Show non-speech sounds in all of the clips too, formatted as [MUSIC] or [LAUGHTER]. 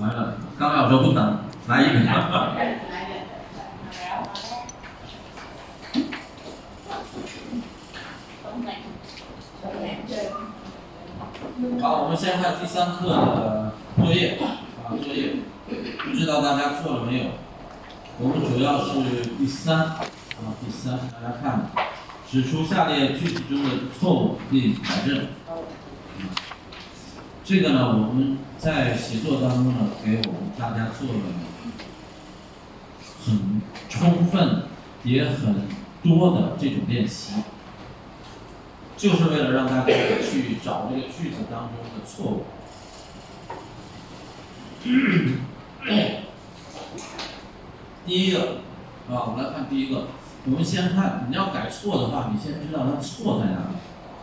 完了，刚要说不等，来一个。好，我们先看第三课的作业啊，作业，不知道大家做了没有？我们主要是第三啊，第三，大家看，指出下列句子中的错误并改正。这个呢，我们在写作当中呢，给我们大家做了很充分也很多的这种练习，就是为了让大家去找这个句子当中的错误。[COUGHS] 第一个啊，我们来看第一个，我们先看你要改错的话，你先知道它错在哪里，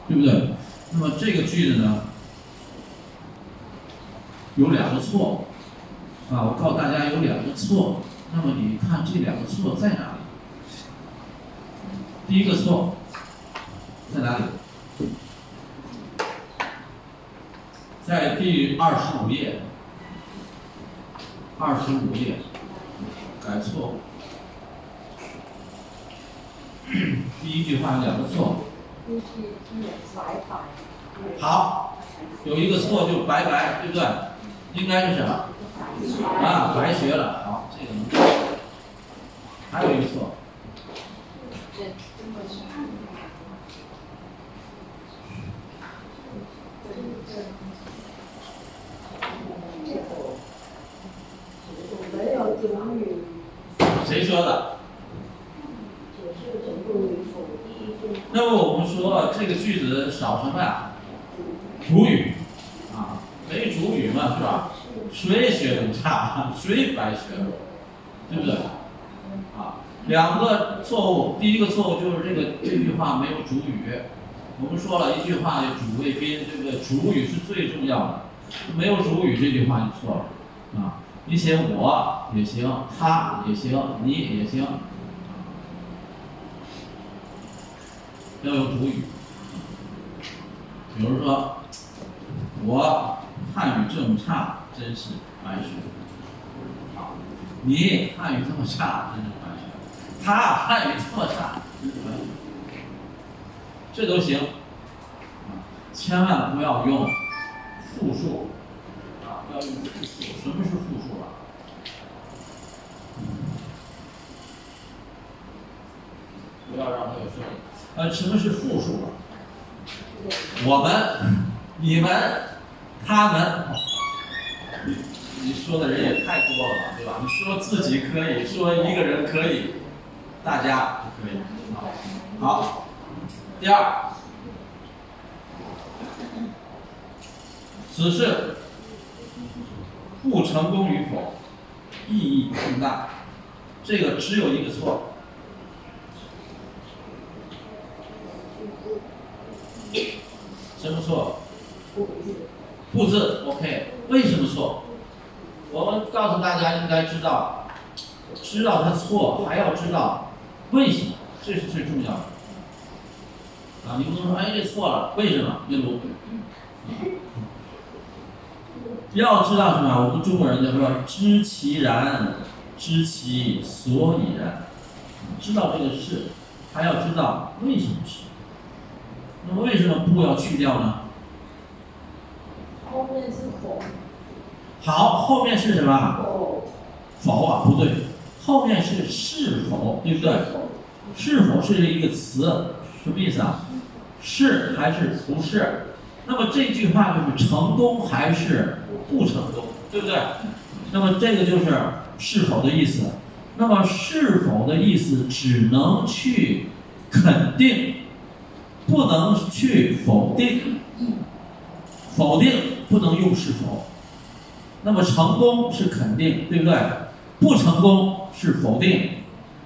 对不对？那么这个句子呢？有两个错，啊，我告诉大家有两个错，那么你看这两个错在哪里？第一个错在哪里？在第二十五页，二十五页改错，[COUGHS] 第一句话有两个错。好，有一个错就拜拜，对不对？应该是什么？啊，白学了。好，这个。还有一个错。谁说的？那么我们说这个句子少什么呀？主语。没主语嘛，是吧？谁学的差？谁白学了？对不对？啊，两个错误。第一个错误就是这个这句话没有主语。我们说了一句话有主谓宾，对不对？主语是最重要的。没有主语这句话就错了。啊，你写我也行，他也行，你也行。要有主语。比如说，我。汉语这么差，真是白学。好，你汉语这么差，真是白学。他汉语这么差，真是白学。这都行，千万不要用复数，啊，要用复数。什么是复数啊？不要让他有声音。呃，什么是复数啊？我们，你们。他们，你说的人也太多了吧，对吧？你说自己可以说一个人可以，大家不可以。好，第二，此事不成功与否，意义重大。这个只有一个错，什么错？不字 OK，为什么错？我们告诉大家应该知道，知道它错，还要知道为什么，这是最重要的。啊，你不能说哎这错了，为什么？对不？要知道什么？我们中国人叫说知其然，知其所以然。知道这个事，还要知道为什么是。那么为什么不要去掉呢？后面是否？好，后面是什么？否。否啊，不对，后面是是否，对不对？是否是一个词，什么意思啊？是还是不是？那么这句话就是成功还是不成功，对不对？那么这个就是是否的意思。那么是否的意思只能去肯定，不能去否定。否定不能用是否，那么成功是肯定，对不对？不成功是否定，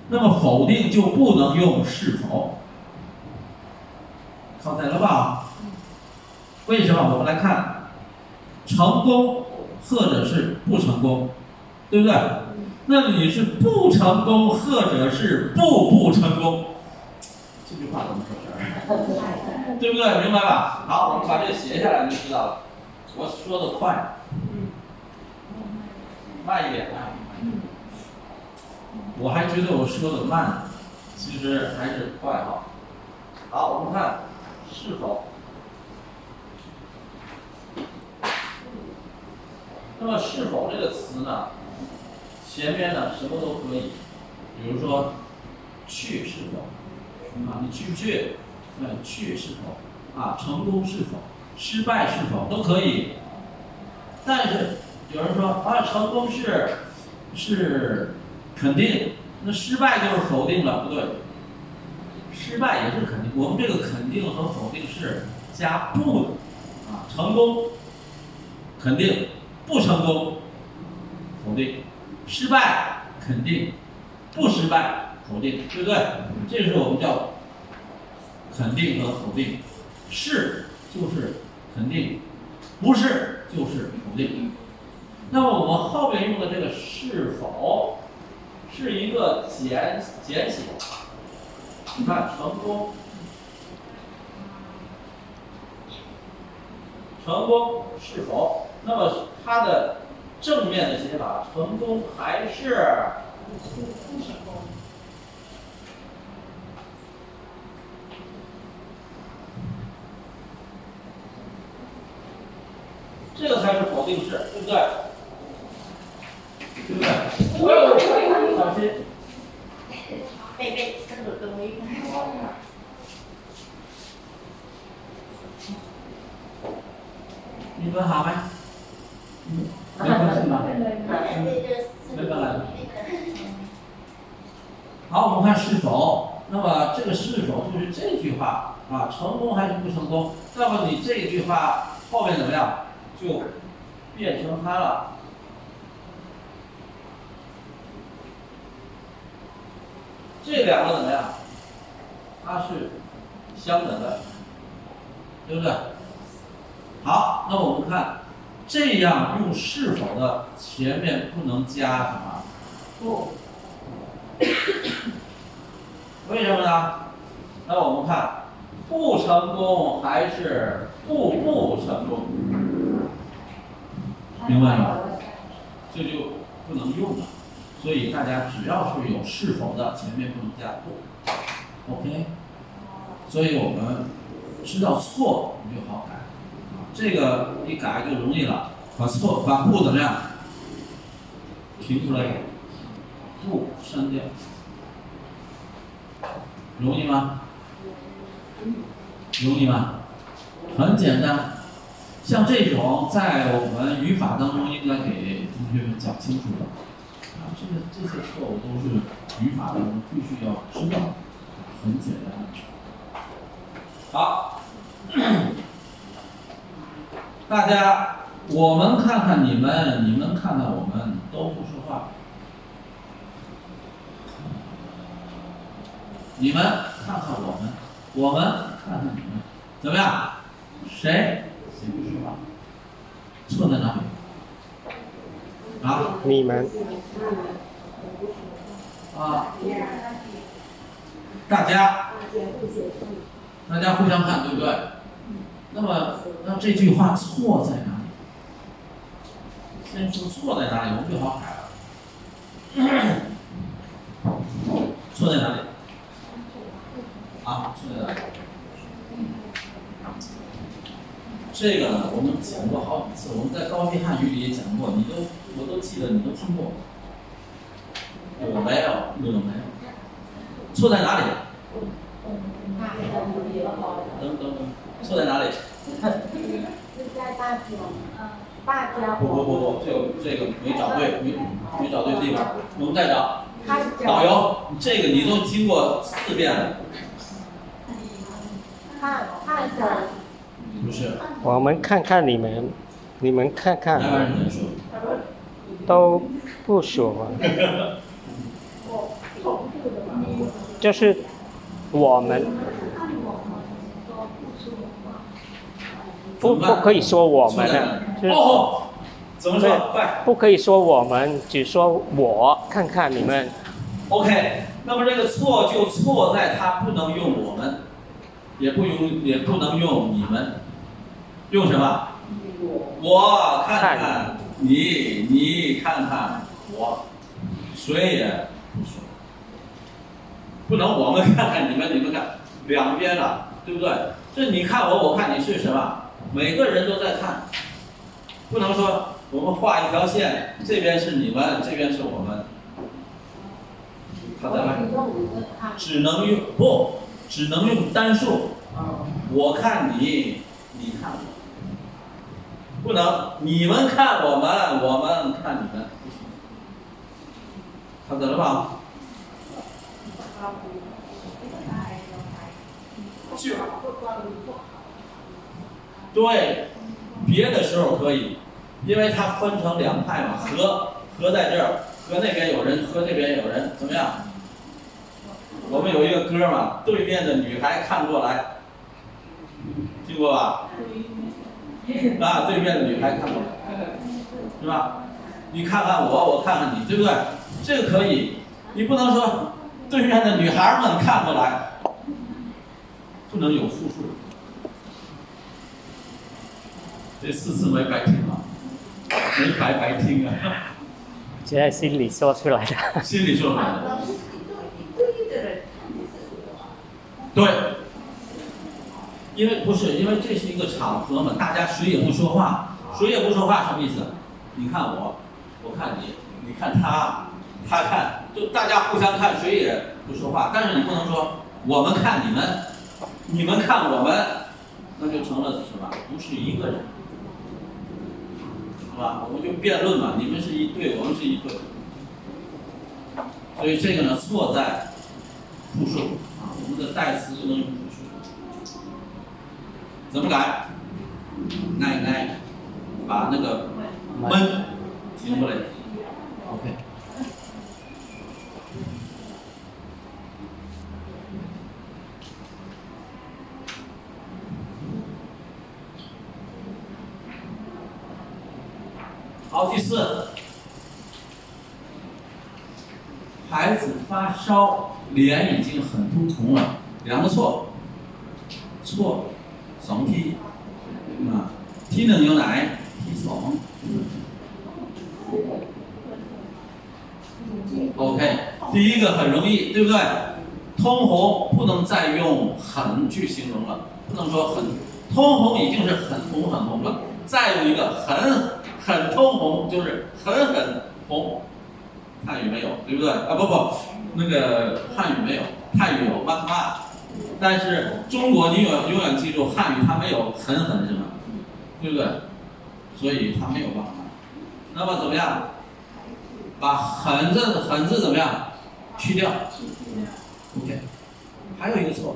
那么否定就不能用是否。靠在了吧？为什么？我们来看，成功或者是不成功，对不对？那你是不成功或者是不不成功？这句话怎么回事？[LAUGHS] 对不对？明白吧？好，我们把这个写下来就知道了。我说的快。慢一点啊。我还觉得我说的慢，其实还是快哈。好，我们看是否。那么是否这个词呢？前面呢什么都可以，比如说去是否啊，你去不去？嗯，去是否啊，成功是否，失败是否都可以。但是有人说啊，成功是是肯定，那失败就是否定了，不对。失败也是肯定，我们这个肯定和否定是加不啊，成功肯定。不成功，否定；失败，肯定；不失败，否定，对不对？这是我们叫肯定和否定。是就是肯定，不是就是否定。那么我们后面用的这个是否，是一个简简写。你看，成功，成功是否？那么它的正面的写法，成功还是不成功？这个才是否定式，对不对？对不对？小心。贝贝，跟着跟我一块。你们好吗？没关系吧？没关系。好，我们看是否。那么这个是否就是这句话啊？成功还是不成功？那么你这句话后面怎么样？就变成它了。这两个怎么样？它是相等的，对不对？好，那我们看。这样用是否的前面不能加什么？不。为什么呢？那我们看，不成功还是不不成功？明白吗？这就不能用了。所以大家只要是有是否的前面不能加不。OK。所以我们知道错，你就好改。这个一改就容易了，把错把不怎么样，提出来，不删掉，容易吗？容易吗？很简单，像这种在我们语法当中应该给同学们讲清楚的，啊，这个这些错误都是语法当中必须要知道的，很简单。好。[COUGHS] 大家，我们看看你们，你们看看我们，都不说话。你们看看我们，我们看看你们，怎么样？谁？谁不说话？错在哪里？啊？你们。啊。大家。大家互相看，对不对？那么，那这句话错在哪里？先说错在哪里，我们就好改了。错在哪里？啊，错在哪里？这个呢，我们讲过好几次，我们在高级汉语里也讲过，你都我都记得，你都听过。我没有，我没有。错在哪里？等等等。错在哪里？是 [LAUGHS] 在大家，大家。不不不不，这个这个没找对，没没找对地方，我们再找。导游，这个你都听过四遍了。看，看着。不是。我们看看你们，你们看看。都不说。[LAUGHS] 就是我们。不不可以说我们的，就是怎么说？快，不可以说我们，只说我看看你们。OK，那么这个错就错在它不能用我们，也不用也不能用你们，用什么？我看看你你看看我，谁也不说，不能我们看看你们，你们看，两边了，对不对？这你看我，我看你是什么？每个人都在看，不能说我们画一条线，这边是你们，这边是我们，好的吗？只能用不，只能用单数。我看你，你看我，不能你们看我们，我们看你们，不行。看懂了吧？对，别的时候可以，因为它分成两派嘛，和和在这儿，和那边有人，和那边有人，怎么样？我们有一个歌嘛，对面的女孩看过来，听过吧？啊，对面的女孩看过来，是吧？你看看我，我看看你，对不对？这个可以，你不能说对面的女孩们看过来，不能有复数。这四次没白听啊，没白白听啊。就在心里说出来的。心里说出来的。对，因为不是，因为这是一个场合嘛，大家谁也不说话，谁也不说话什么意思？你看我，我看你，你看他，他看，就大家互相看，谁也不说话。但是你不能说我们看你们，你们看我们，那就成了什么？不是一个人，是吧？我们就辩论嘛，你们是一对，我们是一对，所以这个呢错在复数啊。我们的代词不能用复数，怎么改？奶奶把那个闷停过来，OK。好，第四，孩子发烧。脸已经很通红了，两个错，错，双 T，啊，T 的牛奶，T 爽，OK，第一个很容易，对不对？通红不能再用很去形容了，不能说很，通红已经是很红很红了，再用一个很很通红就是很很红，汉语没有，对不对？啊不不。那个汉语没有，汉语有慢慢，但是中国你永永远记住汉语它没有狠狠什么，对不对？所以它没有慢慢。那么怎么样？把很字很字怎么样？去掉。OK。还有一个错。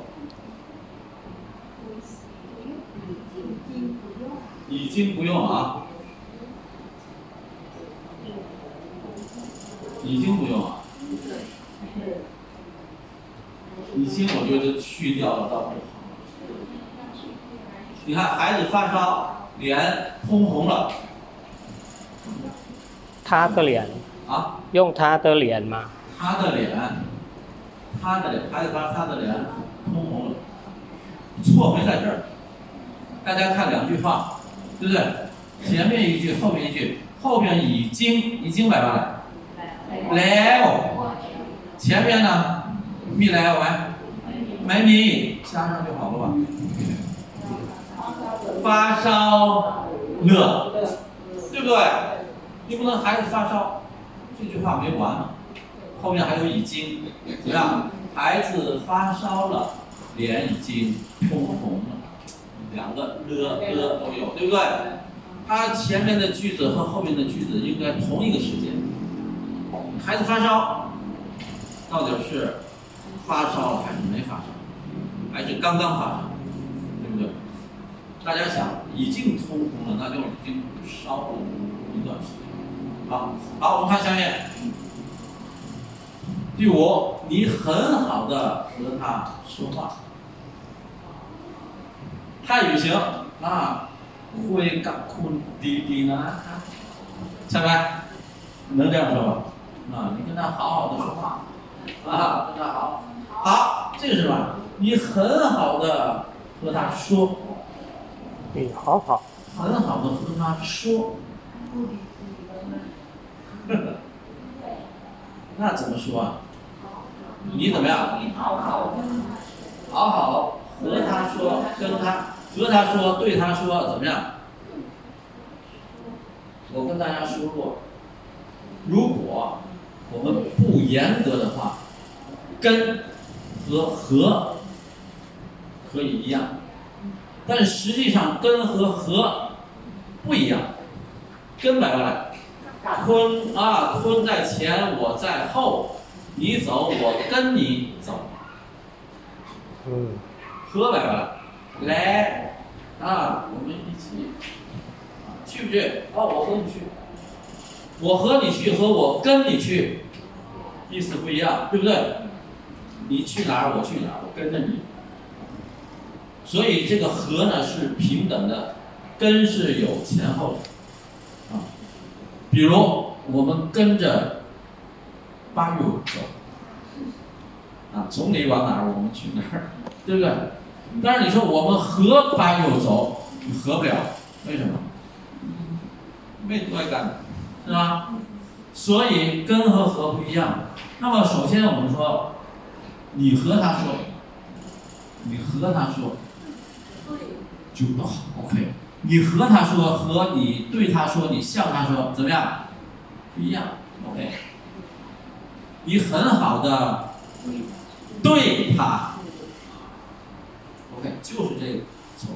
已经不用啊。已经不用啊。已经我觉得去掉了倒不好。你看孩子发烧，脸通红了。他的脸。啊？用他的脸吗？他的脸，他的脸，孩子发他的脸通红了。错没在这儿。大家看两句话，对不对？前面一句，后面一句，后面已经已经来了，来哦。前面呢？没来完，没米加上就好了吧？发烧了，对不对？你不能孩子发烧，这句话没完呢。后面还有已经，怎么样？孩子发烧了，脸已经通红了，两个了了都有，对不对？他前面的句子和后面的句子应该同一个时间。孩子发烧，到底是？发烧了还是没发烧？还是刚刚发烧，对不对？大家想，已经通红了，那就已经烧了一段时间。好，好，我们看下面。第五，你很好的和他说话。泰语行啊，会干哭滴滴呢？下面能这样说吧？啊，你跟他好好的说话，啊，跟他好。好，这个是什么？你很好的和他说，你好好，很好的和他说，[LAUGHS] 那怎么说啊？你怎么样？好好和他说，跟他和他说，对他说，怎么样？我跟大家说过，如果我们不严格的话，跟和和可以一样，但实际上跟和和不一样。跟摆过来，坤啊，坤在前，我在后，你走，我跟你走。嗯，和摆过来，来啊，我们一起，去不去？啊，我和你去，我和你去和我跟你去，意思不一样，对不对？你去哪儿，我去哪儿，我跟着你。所以这个和呢是平等的，跟是有前后的。比如我们跟着八月走，啊，从你往哪儿我们去哪儿，对不对？但是你说我们和八月走，你合不了，为什么？没多干，是吧？所以跟和和不一样。那么首先我们说，你和他说，你和他说，就好，OK。你和他说，和你对他说，你向他说，怎么样？不一样，OK。你很好的对他，OK，就是这个错。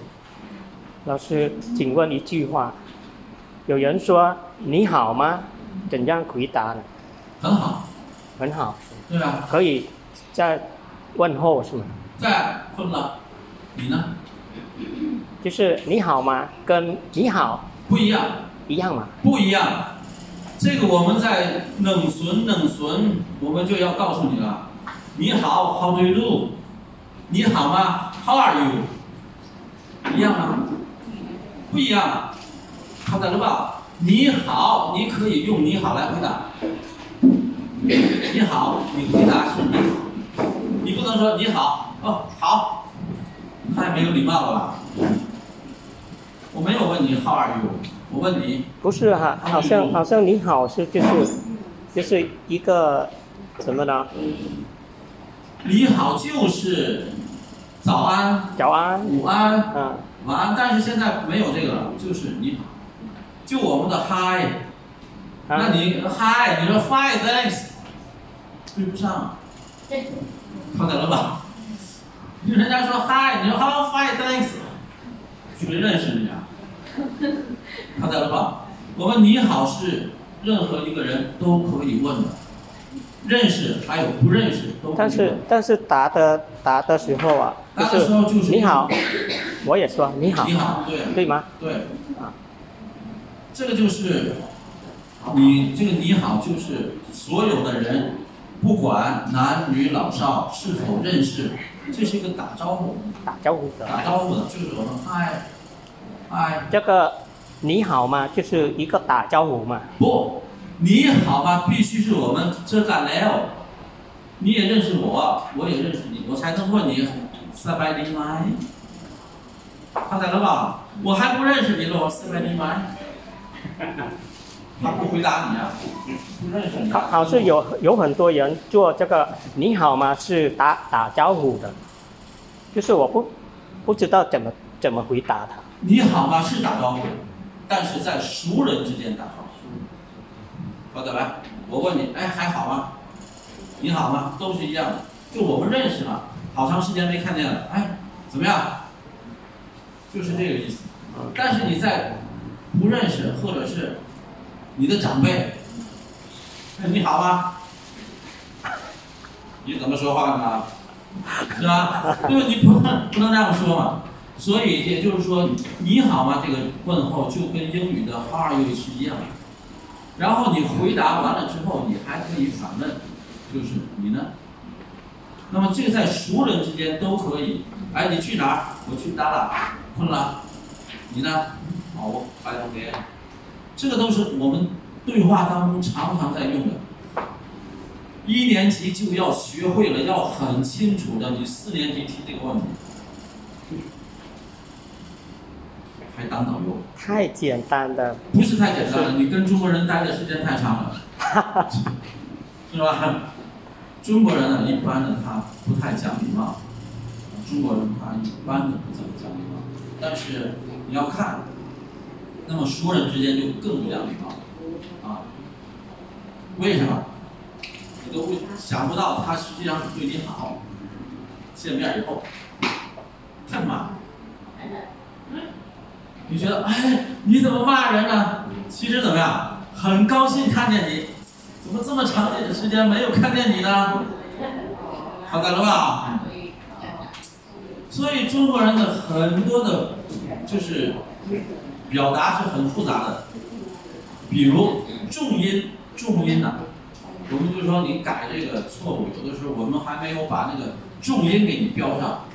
老师，请问一句话，有人说你好吗？怎样回答呢？很好，很好，对啊？可以再问候是吗？在困了，你呢？就是你好吗？跟你好不一样，一样吗？不一样。这个我们在冷存冷存，我们就要告诉你了。你好，How do you do？你好吗？How are you？一样吗？不一样。看到了吧？你好，你可以用你好来回答。你好，你回答是你好，你不能说你好哦好，太没有礼貌了吧？我没有问你 How are you，我问你。不是哈，好像好像你好是就是就是一个什么呢？你好就是早安、早安、午安、嗯，晚安，但是现在没有这个了，就是你好，就我们的 Hi，那啊，你 Hi，你说 Fine thanks，对不上，看到了吧？人家说 Hi，你说 How fine thanks，谁认识你啊？看到了吧？我们你好是任何一个人都可以问的，认识还有不认识都可以问。但是但是答的答的时候啊，答的时候就是你好，我也说你好，你好，对。对吗？对。啊，这个就是你这个你好，就是所有的人，不管男女老少是否认识，这是一个打招呼，打招呼的。打招呼的，就是我们嗨嗨这个你好吗？就是一个打招呼嘛。不，你好吗？必须是我们这干了，你也认识我，我也认识你，我才能问你三百零来，看见了吧？我还不认识你了，我三百零来，他不回答你啊，不认识你、好，啊。好像有有很多人做这个你好吗是打打招呼的，就是我不不知道怎么怎么回答他。你好吗？是打招呼，但是在熟人之间打招呼。好的来，我问你，哎，还好吗？你好吗？都是一样的，就我们认识了，好长时间没看见了，哎，怎么样？就是这个意思。但是你在不认识或者是你的长辈，你好吗？你怎么说话呢？是吧？因为你不能不能这样说嘛。所以也就是说，你好吗？这个问候就跟英语的 How are you 是一样的。然后你回答完了之后，你还可以反问，就是你呢？那么这个在熟人之间都可以。哎，你去哪儿？我去达拉，困了。你呢？好，我拜托别。这个都是我们对话当中常常在用的。一年级就要学会了，要很清楚的。你四年级提这个问题，还当导游？太简单了，不是太简单了，你跟中国人待的时间太长了，[LAUGHS] 是吧？中国人呢，一般的他不太讲礼貌，中国人他一般的不怎么讲礼貌，但是你要看，那么熟人之间就更不讲礼貌，啊，为什么？你都会想不到他实际上是对你好，见面以后，干嘛？你觉得哎，你怎么骂人呢？其实怎么样？很高兴看见你，怎么这么长的时间没有看见你呢？好的了吧？所以中国人的很多的，就是表达是很复杂的，比如重音，重音呢，我们就说你改这个错误，有的时候我们还没有把那个重音给你标上，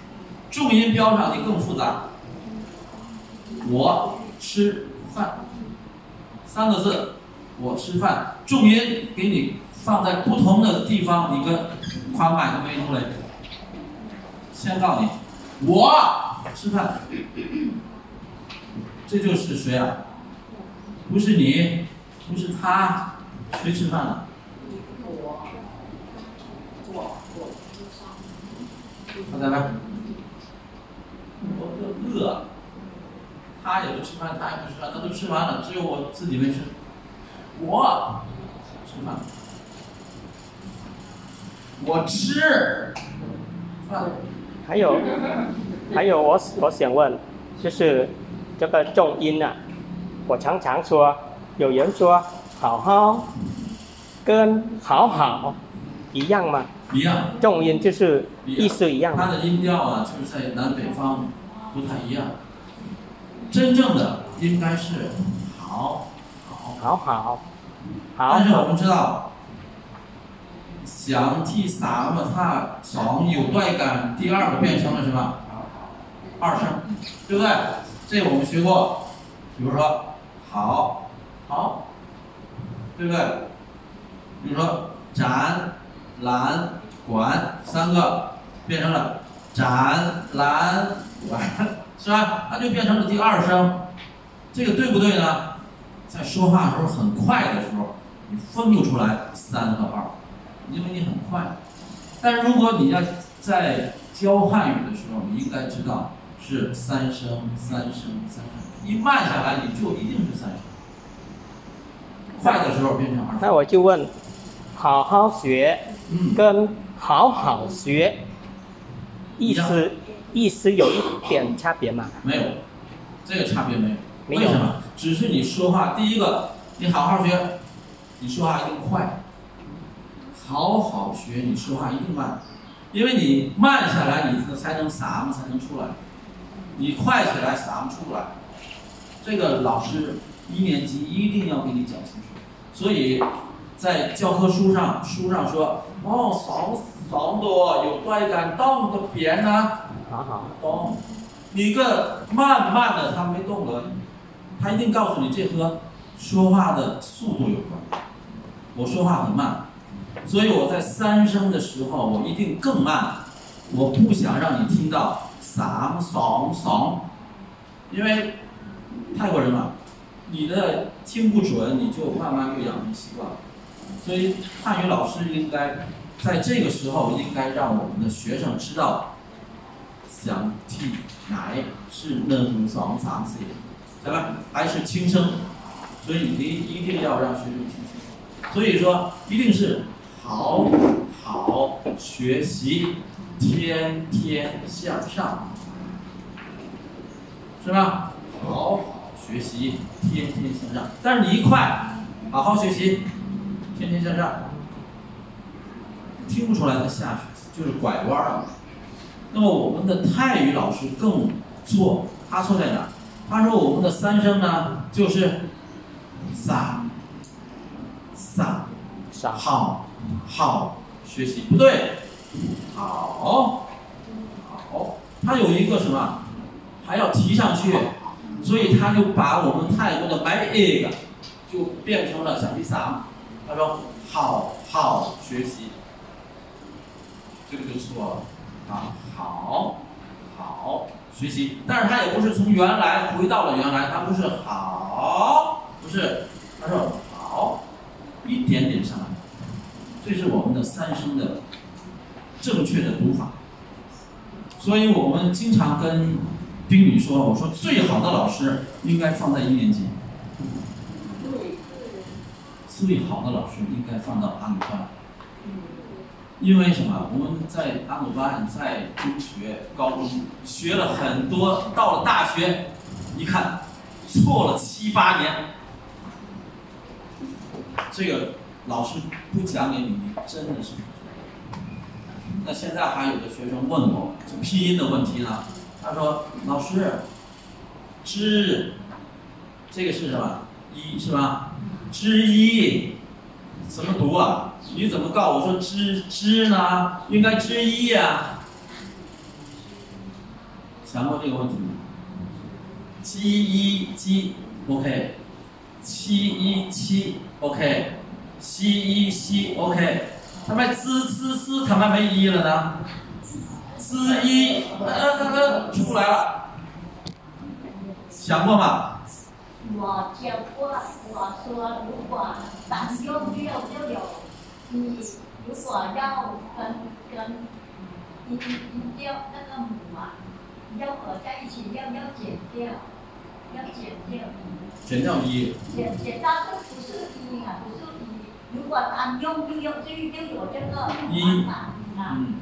重音标上你更复杂。我吃饭，三个字，我吃饭，重音给你放在不同的地方，你跟宽买都没出来。先告诉你，我吃饭，这就是谁啊？不是你，不是他，谁吃饭了？我，我，我，好再来，我饿。他也不吃饭，他也不吃饭，他都吃完了，只有我自己没吃。我吃饭，我吃饭。还有，还有，我我想问，就是这个重音啊，我常常说，有人说好好，跟好好一样吗？一样。重音就是意思一样。它的音调啊，就是在南北方不太一样。真正的应该是好，好，好好，但是我们知道，想替啥么他从有带感，第二个变成了什么？二声，对不对？这我们学过，比如说好，好，对不对？比如说展、览、馆三个变成了展、览、馆。是吧？那就变成了第二声，这个对不对呢？在说话的时候很快的时候，你分不出来三和二，因为你很快。但如果你要在教汉语的时候，你应该知道是三声、三声、三声，一慢下来你就一定是三声。快的时候变成二声。那我就问，好好学，跟好好学，意思。意思有一点差别吗？没有，这个差别没有。为什么？只是你说话，第一个，你好好学，你说话一定快；好好学，你说话一定慢，因为你慢下来，你才能啥么才能出来；你快起来，啥么出不来。这个老师一年级一定要给你讲清楚。所以在教科书上，书上说，哦，嗓嗓多有带感，动的扁呢。好好动，你个慢慢的，他没动了，他一定告诉你这和说话的速度有关。我说话很慢，所以我在三声的时候，我一定更慢。我不想让你听到嗓嗓嗓，因为泰国人嘛，你的听不准，你就慢慢就养成习惯了。所以汉语老师应该在这个时候，应该让我们的学生知道。想听奶是能双三四，对吧？还是轻声，所以你一定要让学生听清楚。所以说，一定是好好学习，天天向上，是吧？好好学习，天天向上。但是你一快，好好学习，天天向上，听不出来他下去，就是拐弯啊。那么我们的泰语老师更错，他错在哪？他说我们的三声呢，就是撒撒撒好好学习不对，好。好，他有一个什么，还要提上去，所以他就把我们泰国的 my egg 就变成了小披萨，他说好好学习，这个就错了。啊，好，好学习，但是他也不是从原来回到了原来，他不是好，不是，他说好，一点点上来，这是我们的三声的正确的读法。所以我们经常跟丁宇说，我说最好的老师应该放在一年级，最好的老师应该放到安班。因为什么？我们在阿鲁班，在中学、高中学了很多，到了大学，一看错了七八年，这个老师不讲给你，你真的是。那现在还有的学生问我，就拼音的问题呢，他说：“老师，知，这个是什么？一是吧？知一，怎么读啊？”你怎么告我说之之呢？应该之一呀。想过这个问题吗？七一七，OK，七一七，OK，七一七，OK，他们滋滋滋，他们没一了呢？滋一，呃呃呃，出来了。想过吗？我教过，我说如果单用六就有。你如果要跟跟音音调那个母啊，要合在一起，要要减掉，要减掉。减掉一。减减到这不是一啊，不是。如果单用就用就就有这个一啊。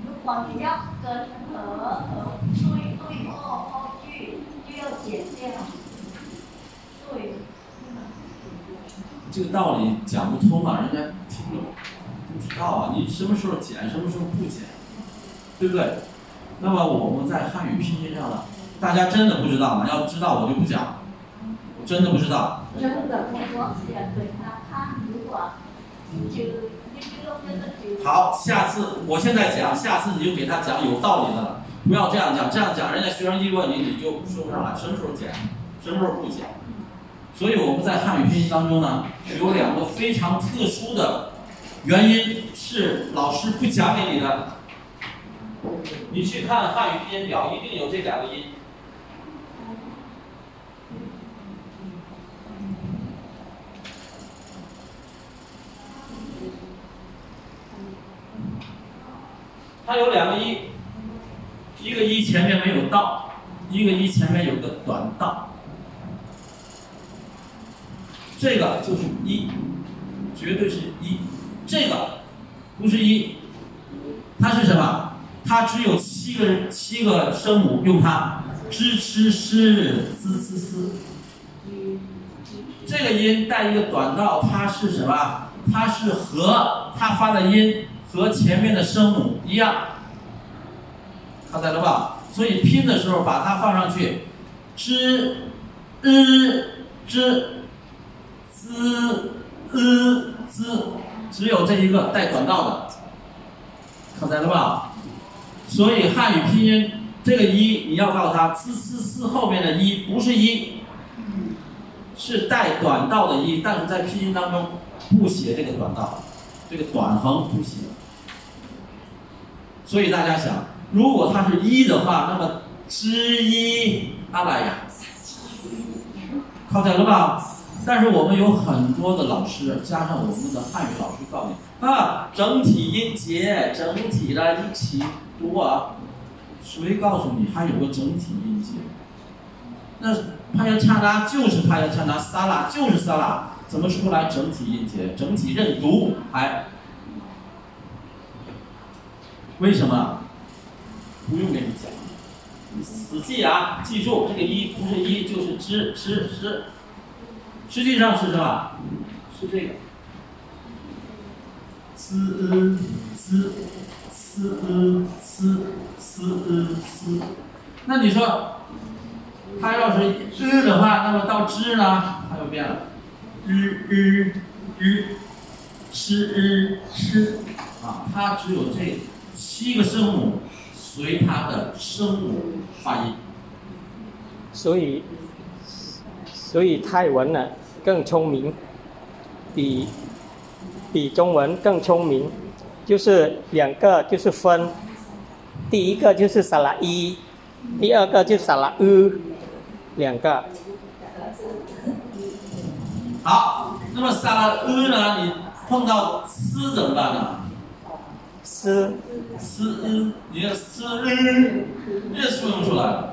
如果你要跟和和对对后后句，就要减掉。对。这个道理讲不通啊，人家听不懂。不知道啊，你什么时候减，什么时候不减，对不对？那么我们在汉语拼音上呢，大家真的不知道吗？要知道我就不讲，真的不知道。真的，我写对他，他如果好，下次我现在讲，下次你就给他讲有道理的了，不要这样讲，这样讲人家学生一问你，你就说不上来，什么时候讲，什么时候不讲。所以我们在汉语拼音当中呢，有两个非常特殊的。原因是老师不讲给你的，你去看汉语拼音表，一定有这两个音。它有两个一，一个一前面没有到，一个一前面有个短到，这个就是一，绝对是一。这个不是一，它是什么？它只有七个七个声母，用它，zh ch sh z c s。这个音带一个短道，它是什么？它是和它发的音和前面的声母一样，看在了吧？所以拼的时候把它放上去，zh z z z z。只有这一个带短道的，看在了吧？所以汉语拼音这个一，你要告诉他“滋滋滋”后面的一不是一，是带短道的一，但是在拼音当中不写这个短道，这个短横不写。所以大家想，如果它是一的话，那么之一阿来呀，靠前了吧？但是我们有很多的老师，加上我们的汉语老师告诉你啊，整体音节，整体的一起读啊。谁告诉你还有个整体音节？那帕耶恰拉就是帕耶恰拉，萨拉就是萨拉，怎么出来整体音节？整体认读还？为什么？不用跟你讲，你死记啊，记住这个一不是一就是之之之。实际上是什么？是这个。那你说，它要是日的话，那么到之呢，它就变了，日日日，吃日吃，啊，它只有这个七个声母随它的声母发音，所以。所以泰文呢更聪明，比比中文更聪明，就是两个就是分，第一个就是萨拉伊，第二个就是萨拉呃两个。好，那么萨拉呃呢？你碰到 s 怎么办呢 s u，你的 s u，这说不出来，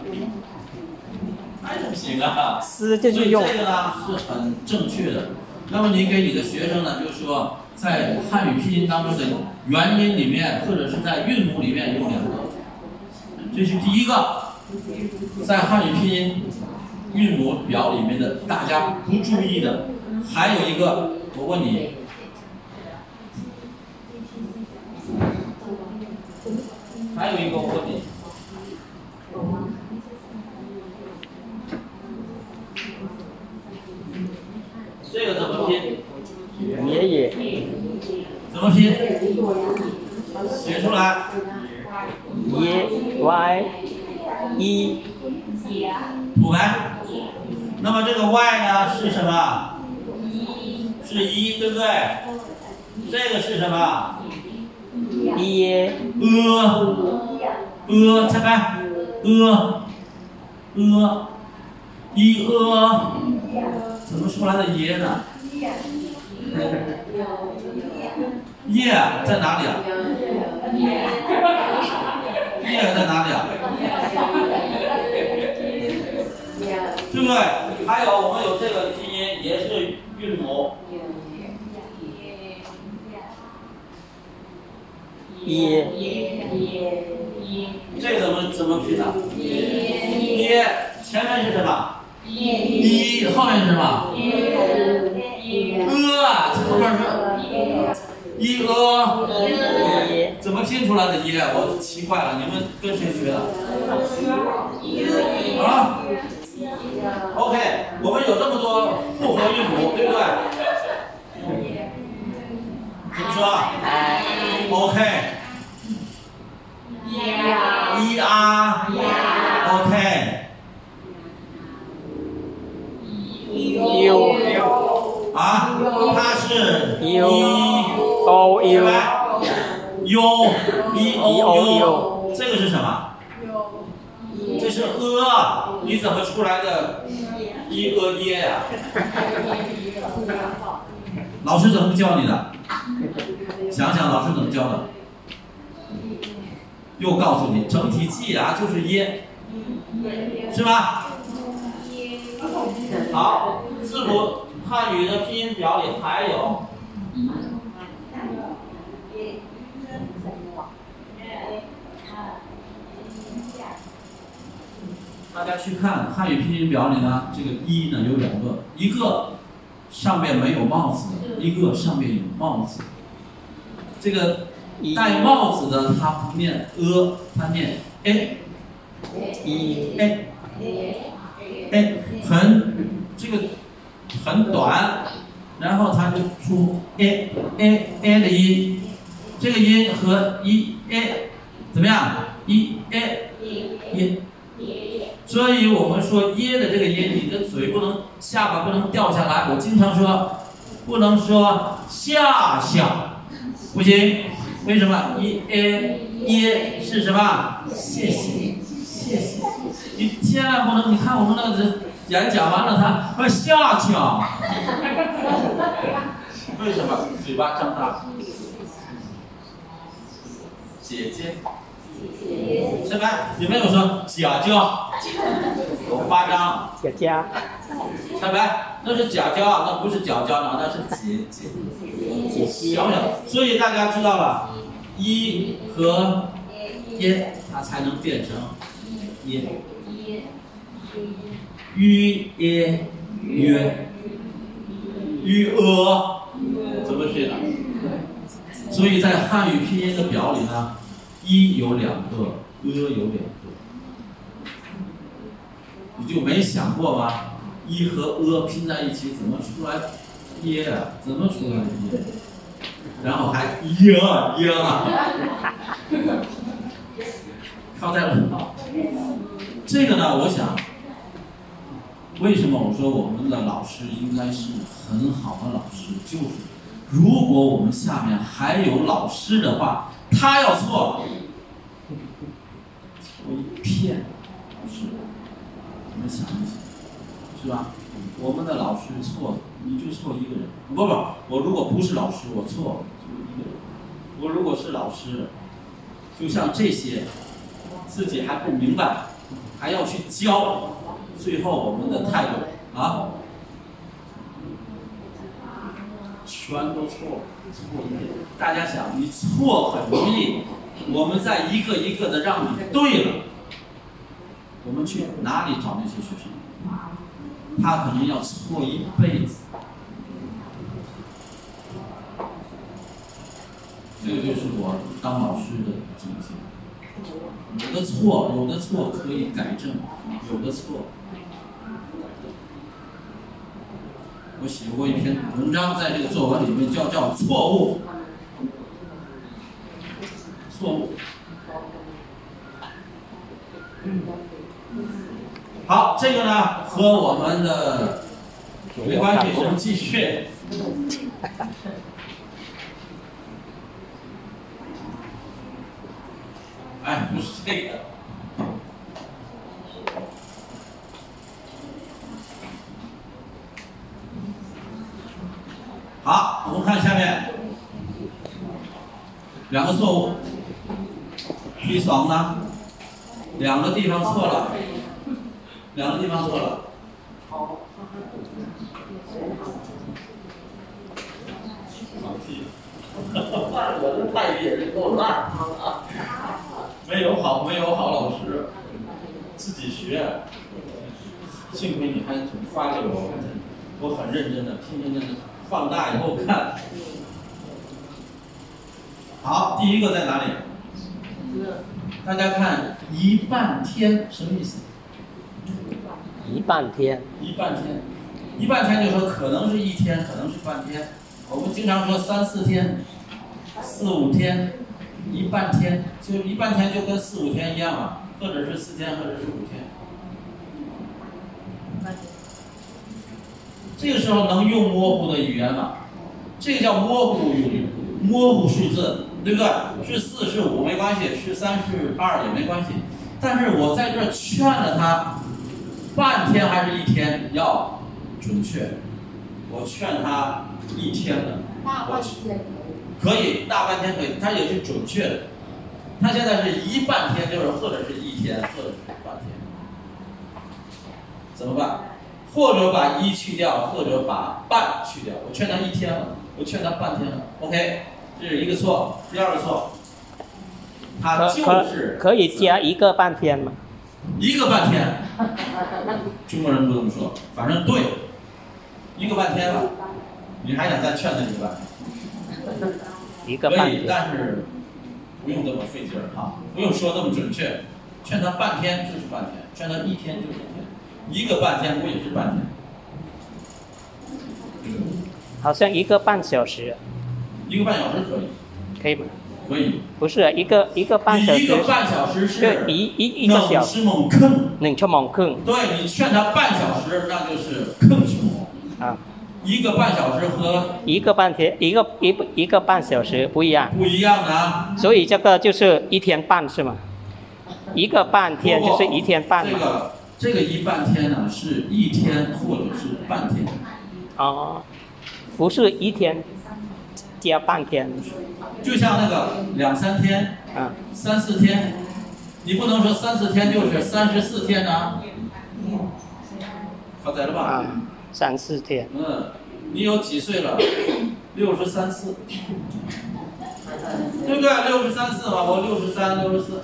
那就不行啊。s 就是用这个呢是很正确的。那么你给你的学生呢，就是说在汉语拼音当中的元音里面，或者是在韵母里面用两个，这是第一个，在汉语拼音韵母表里面的大家不注意的，还有一个，我问你，还有一个我问题。这个怎么拼？爷爷，怎么拼？写出来。爷 y e 土白。那么这个 y 呢是什么？是一，对不对？这个是什么？耶呃呃，猜猜呃呃一呃，怎么出来的耶呢？耶在哪里啊？耶在哪里啊？对不对？还有我们有这个拼音也是韵母，耶这怎么怎么拼呢？一前面是什么？一后面是什么？呃，这后面是一呃，耶怎么拼出来的一？我奇怪了，你们跟谁学的？啊？OK，我们有这么多复合韵母，对不对？怎么说？OK，一啊，OK，u 啊，它是一 u o 对 u 吧？u e o u，这个是什么？这是呃，你怎么出来的？一呃耶呀？老师怎么教你的？想想老师怎么教的？又告诉你，整体记啊就是耶，是吧？好，字母汉语的拼音表里还有大家去看汉语拼音表里呢，这个一呢有两个，一个上面没有帽子的，一个上面有帽子。这个戴帽子的他不念呃，他念 a 一 a a，很这个很短，然后他就出 a a a 的音，这个音和一 a 怎么样？一 a 耶。所以我们说耶的这个音，你的嘴不能下巴不能掉下来。我经常说，不能说下下，不行。为什么？一 a 耶是什么？谢谢，谢谢。你千万不能，你看我们那个人演讲完了，他说下下。[LAUGHS] 为什么？嘴巴张大。姐姐。是吧？有没有说假叫？多夸张，假叫？小白？那是假娇啊，那不是假娇呢，那是姐姐。姐姐小小，所以大家知道了，一和耶，它才能变成耶。于耶约，于呃，怎么写的？所以在汉语拼音的表里呢，一有两个，呃有两个，你就没想过吗？一和呃拼在一起怎么出来耶啊？怎么出来耶？然后还耶耶啊，靠在了。这个呢，我想，为什么我说我们的老师应该是很好的老师？就是如果我们下面还有老师的话，他要错了，错一片，我们想一想，是吧？我们的老师错了，你就错一个人。不不，我如果不是老师，我错就一个人。我如果是老师，就像这些，自己还不明白，还要去教，最后我们的态度啊，全都错，错一遍。大家想，你错很容易，我们再一个一个的让你对了，我们去哪里找那些学生？他可能要错一辈子。这个就是我当老师的总结。有的错，有的错可以改正，有的错。我写过一篇文章，在这个作文里面叫叫错误，错误。好，这个呢和我们的没关系，我们继续。哎，不是这个。好，我们看下面两个错误。第双呢，两个地方错了，两个地方错了。放屁！我这太也是够烂啊！没有好，没有好老师，自己学。幸亏你还发给我，我很认真的，拼命的放大以后看。好，第一个在哪里？大家看，一半天什么意思？一半天。一半天，一半天就说可能是一天，可能是半天。我们经常说三四天、四五天。一半天就一半天就跟四五天一样嘛，或者是四天，或者是五天。这个时候能用模糊的语言吗？这个叫模糊语，模糊数字，对不对？是四是五没关系，是三是二也没关系。但是我在这劝了他，半天还是一天要准确。我劝他一天的，我可以大半天可以，他也是准确的。他现在是一半天，就是或者是一天，或者是半天，怎么办？或者把一去掉，或者把半去掉。我劝他一天了，我劝他半天了。OK，这是一个错。第二个错，他就是可以加一个半天吗？一个半天，中国人不这么说，反正对，一个半天了，你还想再劝他一个半天？一个半可以，但是不用这么费劲儿啊，不用说那么准确。劝他半天就是半天，劝他一天就是一个半天不也是半天？好像一个半小时。一个半小时可以。可以吗？可以。不是一个一个半小时。一个半小时是。一一一个小时。猛坑。冷车猛坑。对你劝他半小时，那就是坑穷。啊。一个半小时和一个半天，一个一一个半小时不一样。不一样的。所以这个就是一天半是吗？一个半天就是一天半。这个这个一半天呢，是一天或者是半天。哦，不是一天加半天。就像那个两三天，啊，三四天，你不能说三四天就是三十四天呢。好在了吧？啊。三四天。嗯，你有几岁了？六十三四，对不对？六十三四嘛，我六十三、六十四、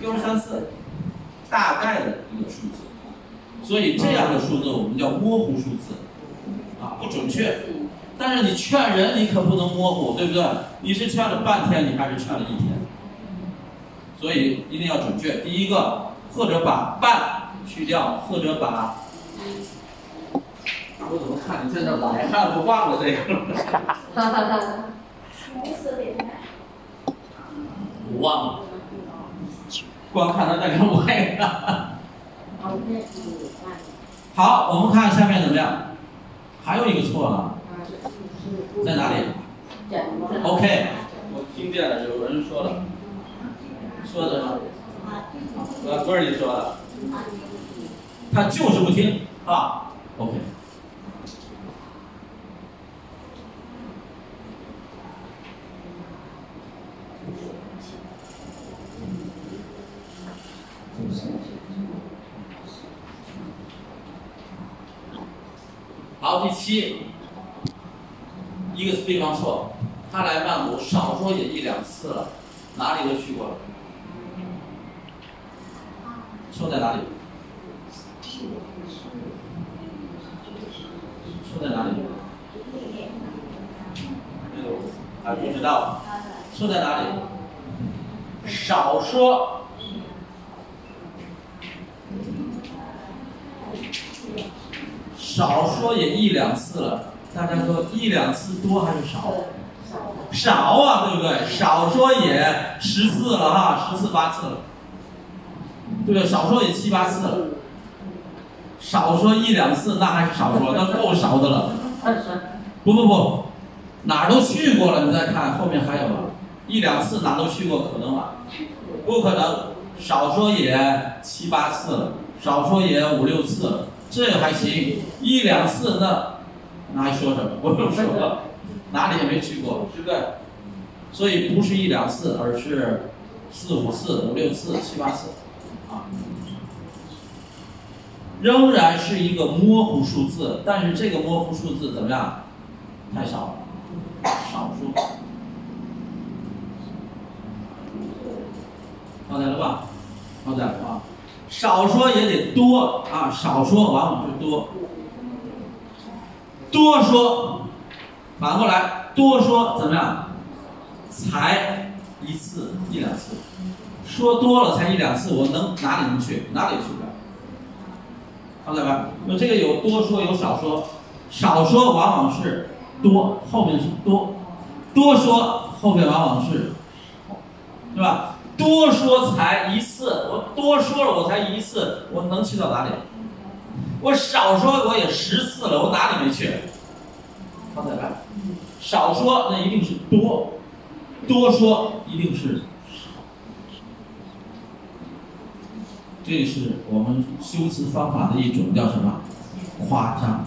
六十三四，大概的一个数字。所以这样的数字我们叫模糊数字，啊，不准确。但是你劝人，你可不能模糊，对不对？你是劝了半天，你还是劝了一天？所以一定要准确。第一个，或者把半去掉，或者把。我怎么看你在那来汗都忘了这个 [LAUGHS] [LAUGHS] 了？我忘了，光看他那个歪了。好，我们看下面怎么样？还有一个错了，在哪里？OK，我听见了，有人说了，说的，呃，不是你说的。他就是不听啊。OK。好，第七，一个是地方错，他来曼谷少说也一两次了，哪里都去过了，错在哪里？错在哪里？那个还不知道，错在哪里？少说。少说也一两次了，大家说一两次多还是少？少啊，对不对？少说也十次了哈，十次八次了，对不对？少说也七八次了，少说一两次那还是少说，[LAUGHS] 那够少的了。不不不，哪儿都去过了，你再看后面还有了，一两次哪都去过，可能吗？不可能，少说也七八次了，少说也五六次了。这还行，一两次那，那还说什么？[LAUGHS] 不用说了，[LAUGHS] 哪里也没去过，对不对？所以不是一两次，而是四五次、五六次、七八次，啊，仍然是一个模糊数字，但是这个模糊数字怎么样？太少了，少数。好来了吧？好来了啊。少说也得多啊，少说往往是多，多说，反过来多说怎么样？才一次一两次，说多了才一两次，我能哪里能去？哪里去不了？好来吧？那这个有多说有少说，少说往往是多，后面是多，多说后面往往是，对吧？多说才一次，我多说了我才一次，我能去到哪里？我少说我也十次了，我哪里没去？好，再来，少说那一定是多，多说一定是少。这是我们修辞方法的一种叫什么？夸张，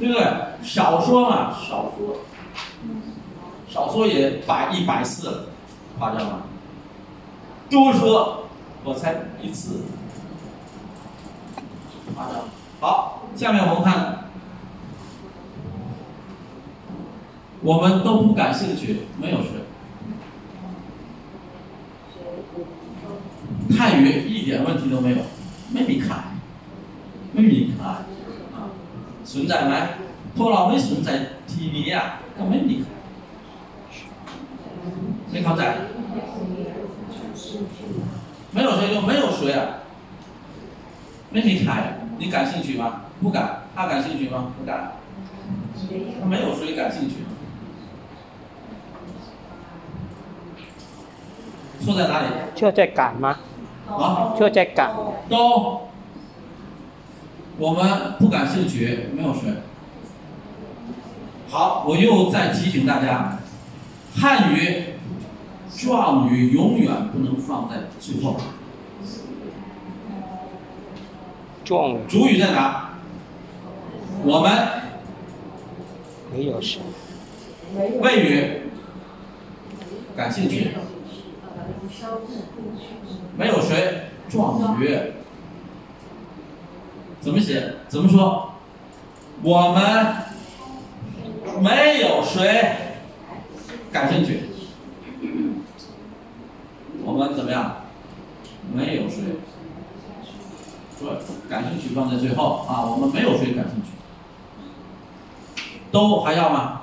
对不对？少说嘛，少说，少说也百一百次了。夸张吗？多说，我才一次。夸张。好，下面我们看，我们都不感兴趣，没有谁。泰语一点问题都没有，没你看，没你看啊，存在没？托老没存在 TV 呀，根本没你看。没考在，没有谁就没有谁啊，没你开，你感兴趣吗？不感，他感兴趣吗？不感，他没有谁感兴趣。错在哪里？错在感吗？啊？错在感。都，我们不感兴趣，没有谁。好，我又再提醒大家，汉语。状语永远不能放在最后。状语。主语在哪？我们。没有谁。谓语。感兴趣。没有谁。状语。怎么写？怎么说？我们没有谁感兴趣。我们怎么样？没有谁，说感兴趣放在最后啊。我们没有谁感兴趣，都还要吗？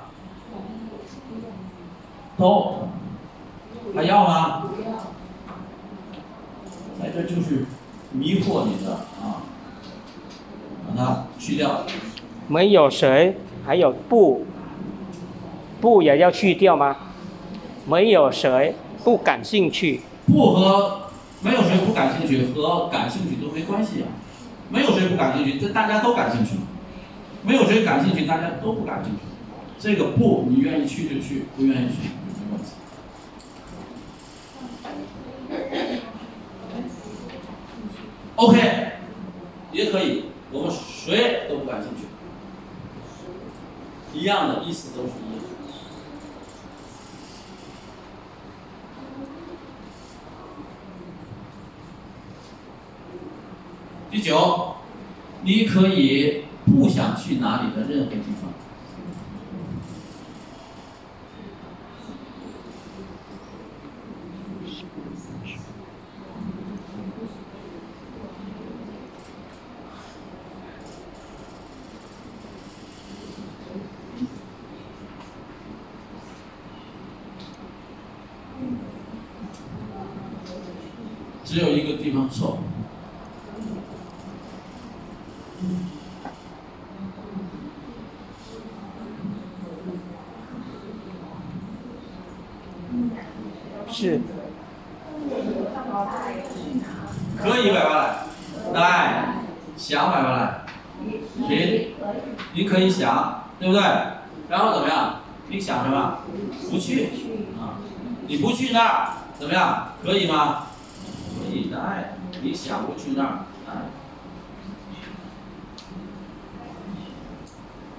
都还要吗？在这就是迷惑你的啊，把它去掉。没有谁，还有不，不也要去掉吗？没有谁不感兴趣。不和没有谁不感兴趣，和感兴趣都没关系啊。没有谁不感兴趣，这大家都感兴趣。没有谁感兴趣，大家都不感兴趣。这个不，你愿意去就去，不愿意去就没关系。OK，也可以，我们谁都不感兴趣，一样的意思都是一样。第九，你可以不想去哪里的任何地方。只有一个地方错。是可以摆过来，来，想摆过来，停，你可以想，对不对？然后怎么样？你想什么？不去啊，你不去那儿，怎么样？可以吗？可以，来，你想不去那儿，来，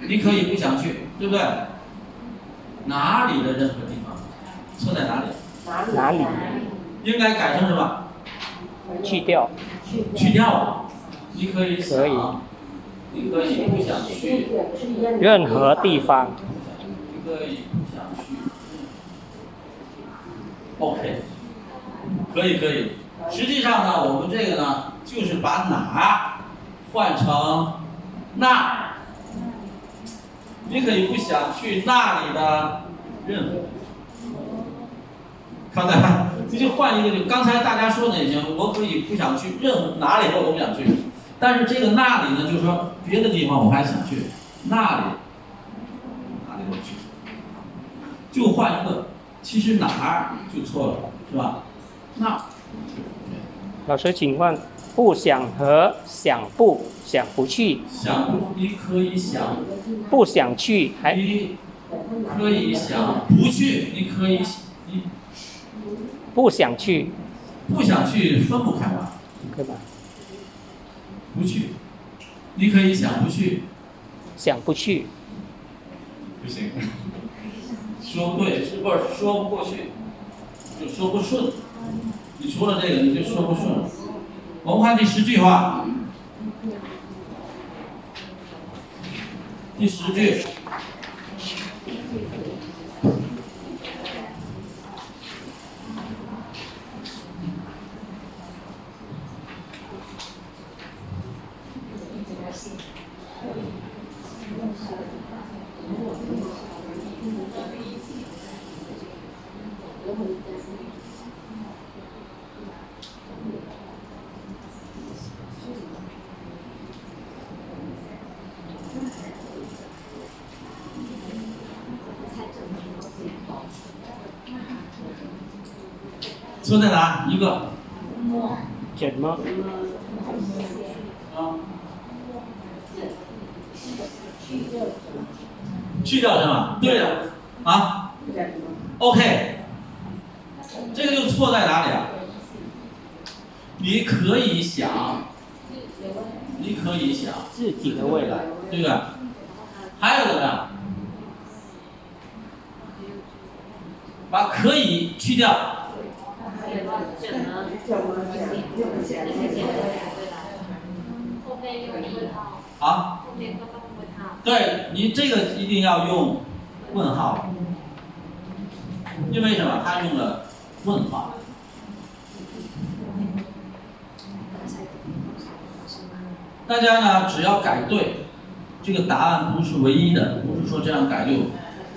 你可以不想去，对不对？哪里的任何地方，错在哪里？哪里？应该改成什么？去掉，去掉。你可以可以想，你可以不想去，任何地方。你可以不想去。OK，可以可以。实际上呢，我们这个呢，就是把哪换成那。你可以不想去那里的任何。刚才这就换一个，就刚才大家说的也行。我可以不想去任何哪里我都不想去，但是这个那里呢，就是说别的地方我还想去，那里哪里都去，就换一个。其实哪儿就错了，是吧？那老师，请问不想和想不想不去，想不，你可以想，不想去还你可以想不去，你可以你不想去，不想去分不开吧？对吧？不去，你可以想不去，想不去，不行，[LAUGHS] 说不对，是不是说不过去，就说不顺。你除了这个，你就说不顺。了。我们看第十句话，第十句，错在哪？一个怎么啊，去掉是吗？对的啊。OK，这个就错在哪里啊？你可以想，你可以想，自己的未来？对不对？还有怎么样？把可以去掉，后面用问号，啊，后面都用问号。对你这个一定要用问号，因为什么？他用了问号。大家呢，只要改对，这个答案不是唯一的，不是说这样改就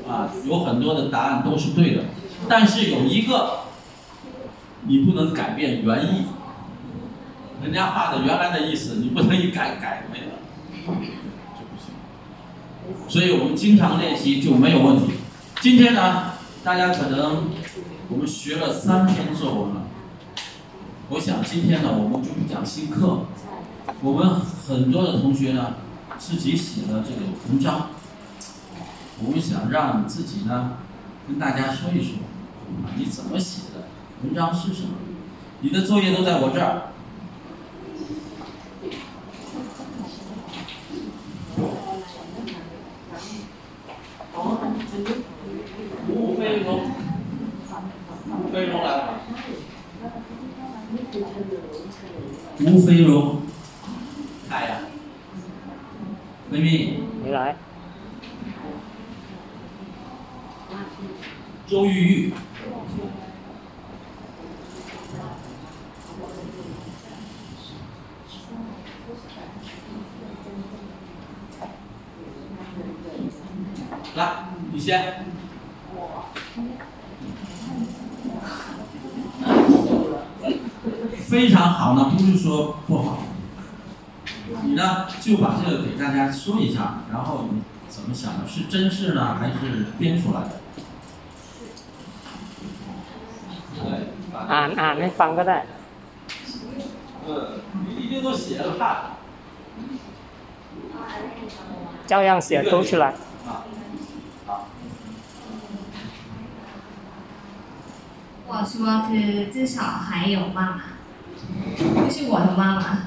啊，有很多的答案都是对的，但是有一个你不能改变原意，人家画的原来的意思，你不能一改改没了，这不行。所以我们经常练习就没有问题。今天呢，大家可能我们学了三篇作文了，我想今天呢，我们就不讲新课，我们很多的同学呢自己写了这个文章，我们想让你自己呢跟大家说一说，啊，你怎么写的，文章是什么？你的作业都在我这儿，吴飞龙，吴飞龙来了。吴飞龙，开呀，妹妹。你来。周玉玉。来，你先。非常好呢，不是说不好。你呢，就把这个给大家说一下，然后你怎么想的？是真事呢，还是编出来的？อ่านอ่านให้ฟังก็ได้一定都写了看。照样写读出来。 我说是至少还有妈妈，就是我的妈妈。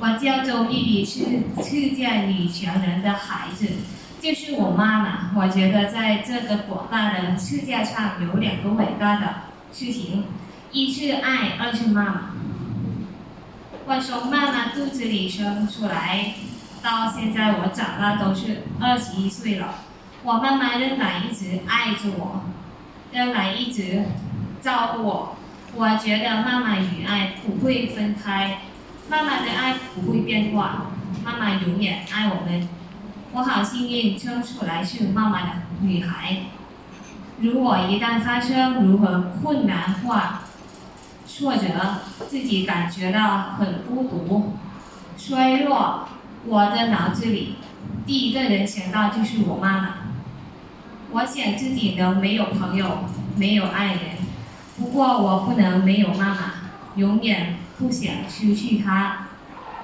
我叫周丽丽，是世界女强人的孩子，就是我妈妈。我觉得在这个广大的世界上有两个伟大的事情，一是爱，二是妈妈。我从妈妈肚子里生出来，到现在我长大都是二十一岁了，我妈妈仍然一直爱着我。仍然一直照顾我，我觉得妈妈与爱不会分开，妈妈的爱不会变化，妈妈永远爱我们。我好幸运生出来是妈妈的女孩。如果一旦发生如何困难或挫折，自己感觉到很孤独、衰弱，我的脑子里第一个人想到就是我妈妈。我想自己能没有朋友，没有爱人，不过我不能没有妈妈，永远不想失去她。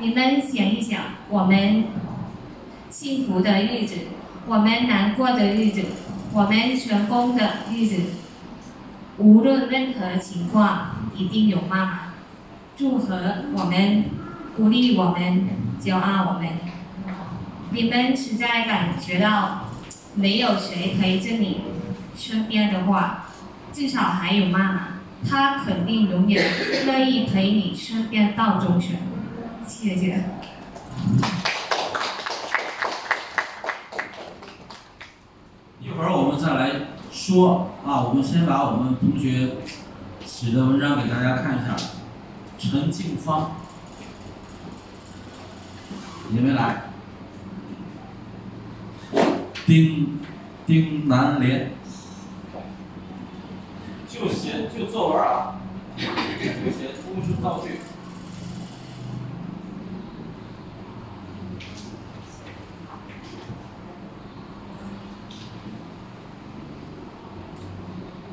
你们想一想，我们幸福的日子，我们难过的日子，我们成功的日子，无论任何情况，一定有妈妈祝贺我们，鼓励我们，骄傲我们。你们实在感觉到。没有谁陪着你身边的话，至少还有妈妈，她肯定永远乐意陪你身边到终生。谢谢。一会儿我们再来说啊，我们先把我们同学写的文章给大家看一下。陈静芳，你没来。丁丁南莲，就写就作文啊，就写故事造句。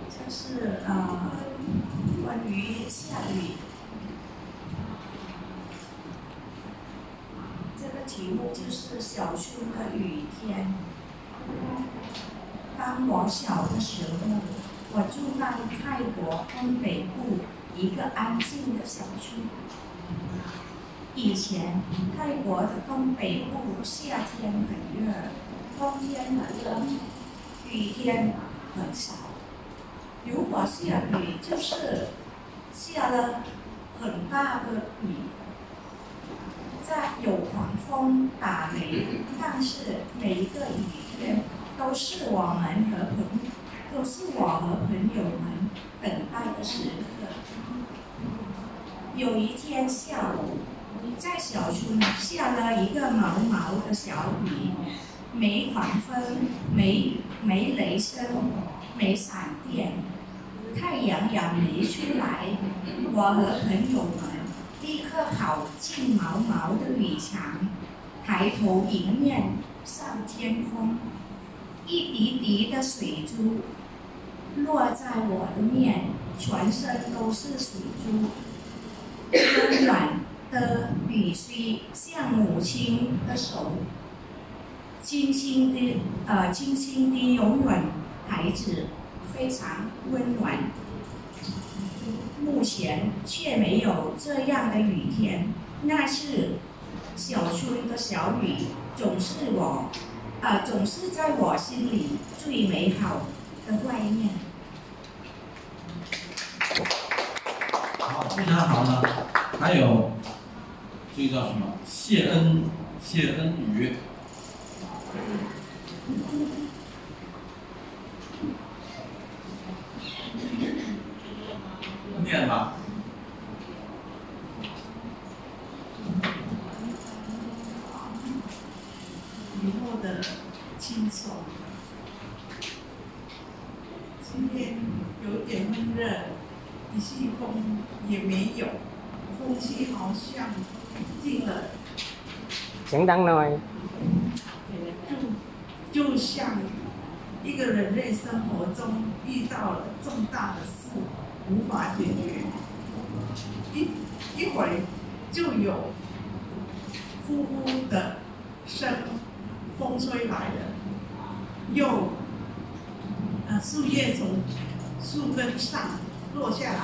这是呃关于下雨，这个题目就是小春的雨天。当我小的时候，我住在泰国东北部一个安静的小区。以前泰国的东北部夏天很热，冬天很冷，雨天很少。如果下雨，就是下了很大的雨，在有狂风打雷，但是每一个雨天。都是我们和朋，都是我和朋友们等待的时刻。有一天下午，在小村下了一个毛毛的小雨，没狂风，没没雷声，没闪电，太阳也没出来。我和朋友们立刻跑进毛毛的雨墙，抬头迎面上天空。一滴滴的水珠落在我的面，全身都是水珠。温暖的雨水像母亲的手，轻轻的，呃，轻轻的拥吻孩子，非常温暖。目前却没有这样的雨天，那是小春的小雨，总是我。呃，总是在我心里最美好的外面。好，非常好呢。还有这叫什么？谢恩谢恩宇。念吧。以后的轻松。今天有点闷热，一细风也没有，空气好像进了，请当 nói 就就像一个人类生活中遇到了重大的事，无法解决，一一会儿就有呼呼的声，风吹来了，又呃树叶从树根上落下来，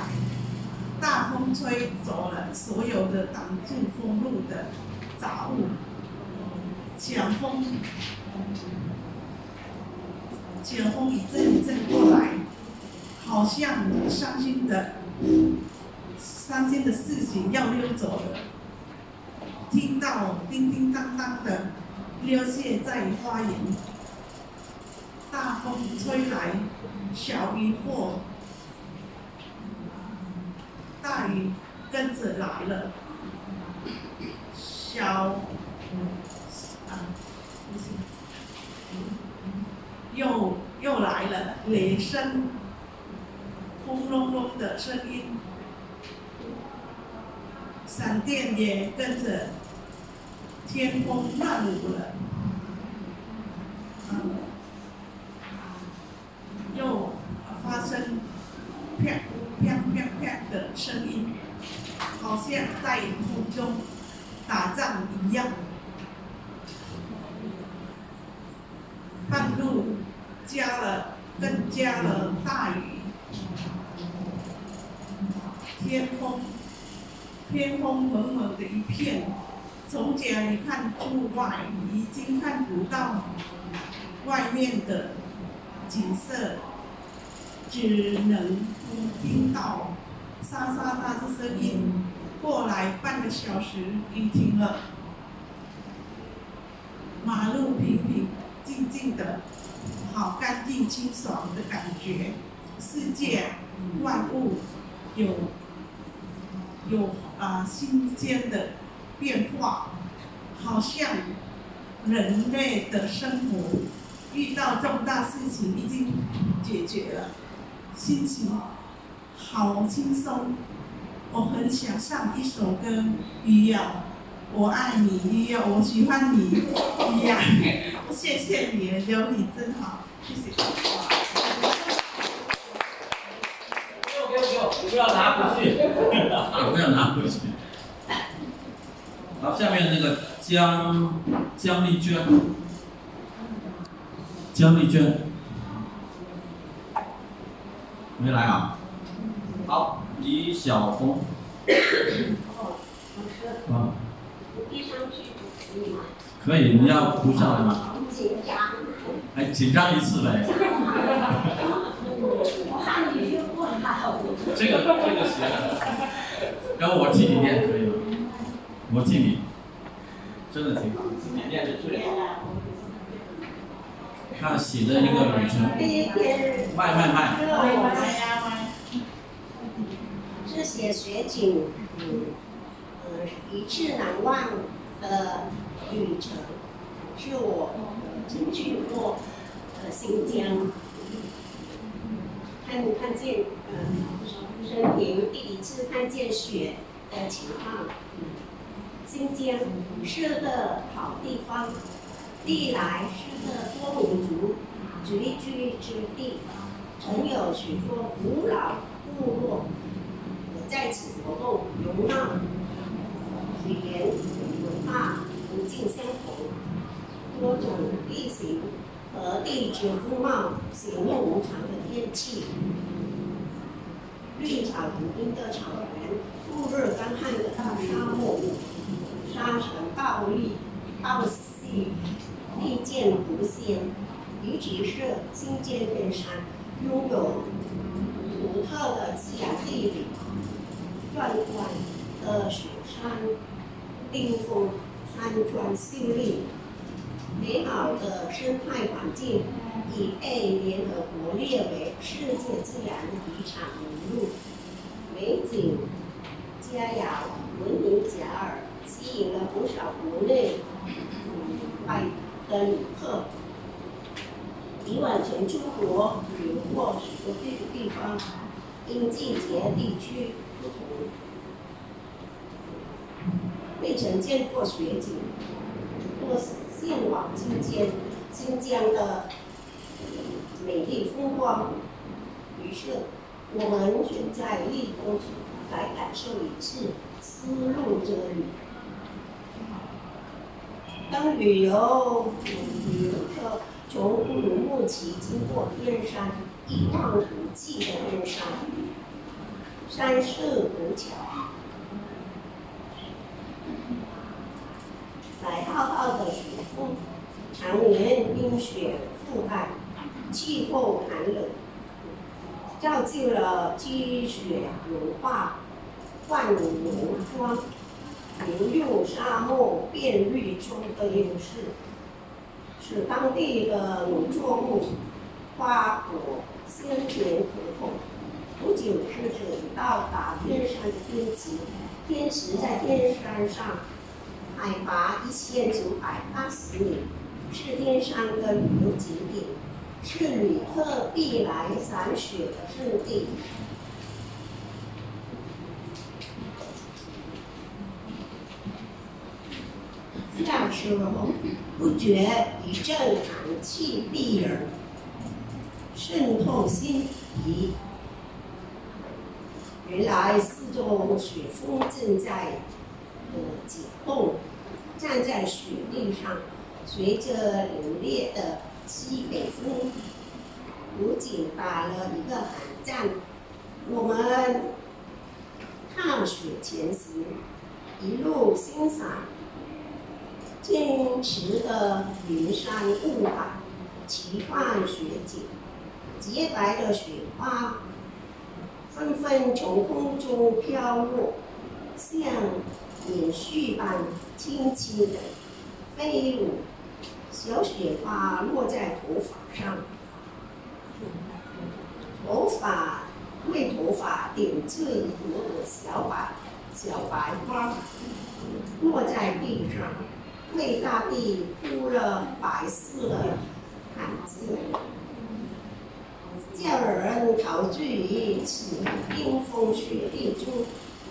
大风吹走了所有的挡住风路的杂物，强风，强风一阵一阵过来，好像伤心的伤心的事情要溜走了。听到叮叮当当的溜泻在花园，大风吹来，小雨或大雨跟着来了，小啊，不行又又来了，雷声，轰隆隆的声音，闪电也跟着天空乱舞了，嗯，又发生啪啪啪啪的声音，好像在空中打仗一样。半路加了，更加了大雨，天空，天空蒙蒙的一片，从家里看出外，已经看不到外面的景色，只能听到沙沙沙的声音。过来半个小时，雨停了，马路平平。静静的，好干净清爽的感觉。世界万物有有啊新鲜的变化，好像人类的生活遇到重大事情已经解决了，心情好轻松。我很想唱一首歌，鱼呀，我爱你，鱼呀，我喜欢你，鱼呀。谢谢你，有你真好，谢谢。给我给我给我，不要拿回去，不要拿回去。好，下面那个江江丽娟，江丽娟没来啊？好，李晓红。啊。可以，你要读上来吗？紧张。哎，紧张一次呗。这个这个行，要不我替你念可以吗？我替你，真的挺好，自己念的最好。他写的一个旅程，卖卖卖。是写雪景，嗯，呃，一次难忘的旅程，是我。曾去过呃新疆，看看见呃生平第一次看见雪的情况。新疆是个好地方，历来是个多民族聚居之地，曾有许多古老部落在此活动，容纳语言文化不尽相同。多种地形和地质风貌险恶无常的天气，绿草如茵的草原，酷热干旱的大沙漠，沙尘暴力、暴细地见不鲜，尤其是新界边山，拥有独特的自然地理，壮观的雪山、冰峰、山川秀丽，美好的生态环境已被联合国列为世界自然遗产名录，美景佳肴闻名遐迩，吸引了不少国内外的旅客。以往曾出国旅游过许多地地方，因季节地区不同，未曾见过雪景，或向往新疆新疆的美丽风光。于是，我们选在立冬来感受一次丝路之旅。当旅游旅客从乌鲁木齐经过天山，一望无际的天山，山势陡峭，白浩浩的雪峰，常年冰雪覆盖，气候寒冷，造就了积雪融化、万里无霜妆、牛用沙漠变绿中的优势。使当地的农作物、花果鲜甜可口。不久日子到达天山的边际，天池在天山上，海拔一千九百八十米，是天山的旅游景点，是旅客必来赏雪的圣地。下时候，不觉一阵寒气逼人，渗透心脾。原来四周雪峰正在呃解冻，站在雪地上，随着凛冽的西北风，不仅打了一个寒战。我们踏雪前行，一路欣赏坚持的云山雾海，奇幻雪景，洁白的雪花纷纷从空中飘落，像柳絮般轻轻地飞舞。小雪花落在头发上，头发为头发点缀一朵朵小白小白花，落在地上，为大地铺了白色的毯子。叫人陶醉于此冰封雪地中，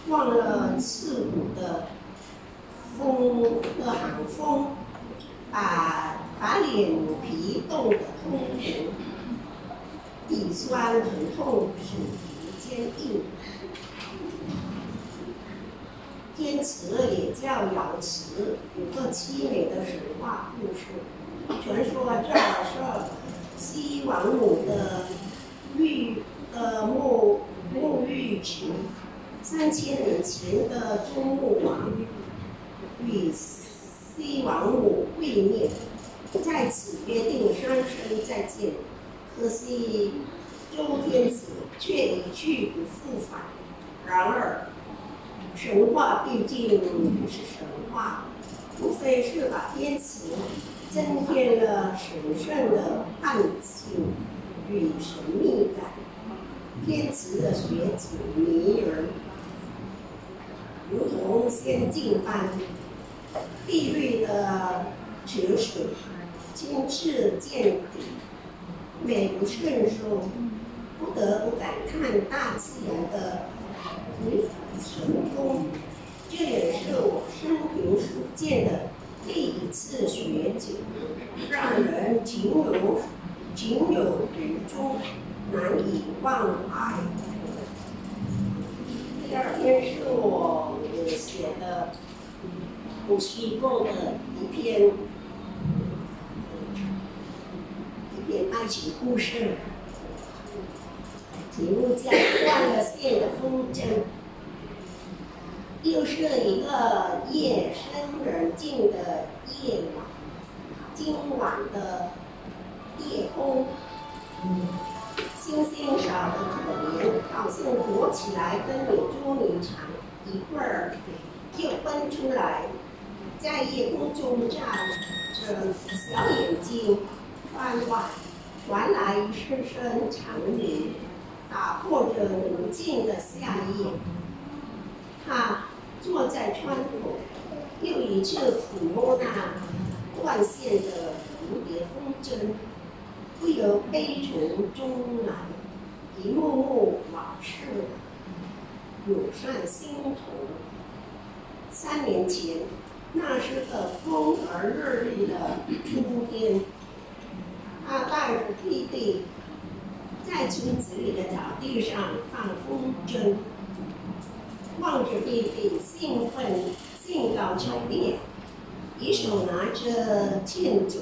忘了刺骨的风的寒风，把把脸皮冻得通红，鼻酸疼痛，身体坚硬。天池也叫瑶池，有个凄美的神话故事。传说这儿是西王母的浴呃沐沐浴池，三千年前的周穆王与西王母会面，在此约定三生再见。可惜周天子却一去不复返。然而，神话毕竟是神话，无非是把天池增添了神圣的暗性与神秘感。天池的雪景迷人，如同仙境般，碧绿的池水清澈见底，美不胜收，不得不感叹大自然的成功。这也是我生平所见的第一次雪景，让人情有情有独钟，难以忘怀。第二篇是我写的不虚构的一篇一篇爱情故事，题目叫《断了线的风筝》。又是一个夜深人静的夜晚，今晚的夜空，星星少得可怜，好像躲起来跟你捉迷藏，一会儿又奔出来，在夜空中站着小眼睛，窗外传来一声声长鸣，打破着宁静的夏夜。他坐在窗口，又一次抚摸那断线的蝴蝶风筝，不由悲从中来，一幕幕往事涌上心头。三年前，那是个风和日丽的春天，他带着弟弟在村子里的草地上放风筝。望着弟弟兴奋、兴高采烈，一手拿着剑帚，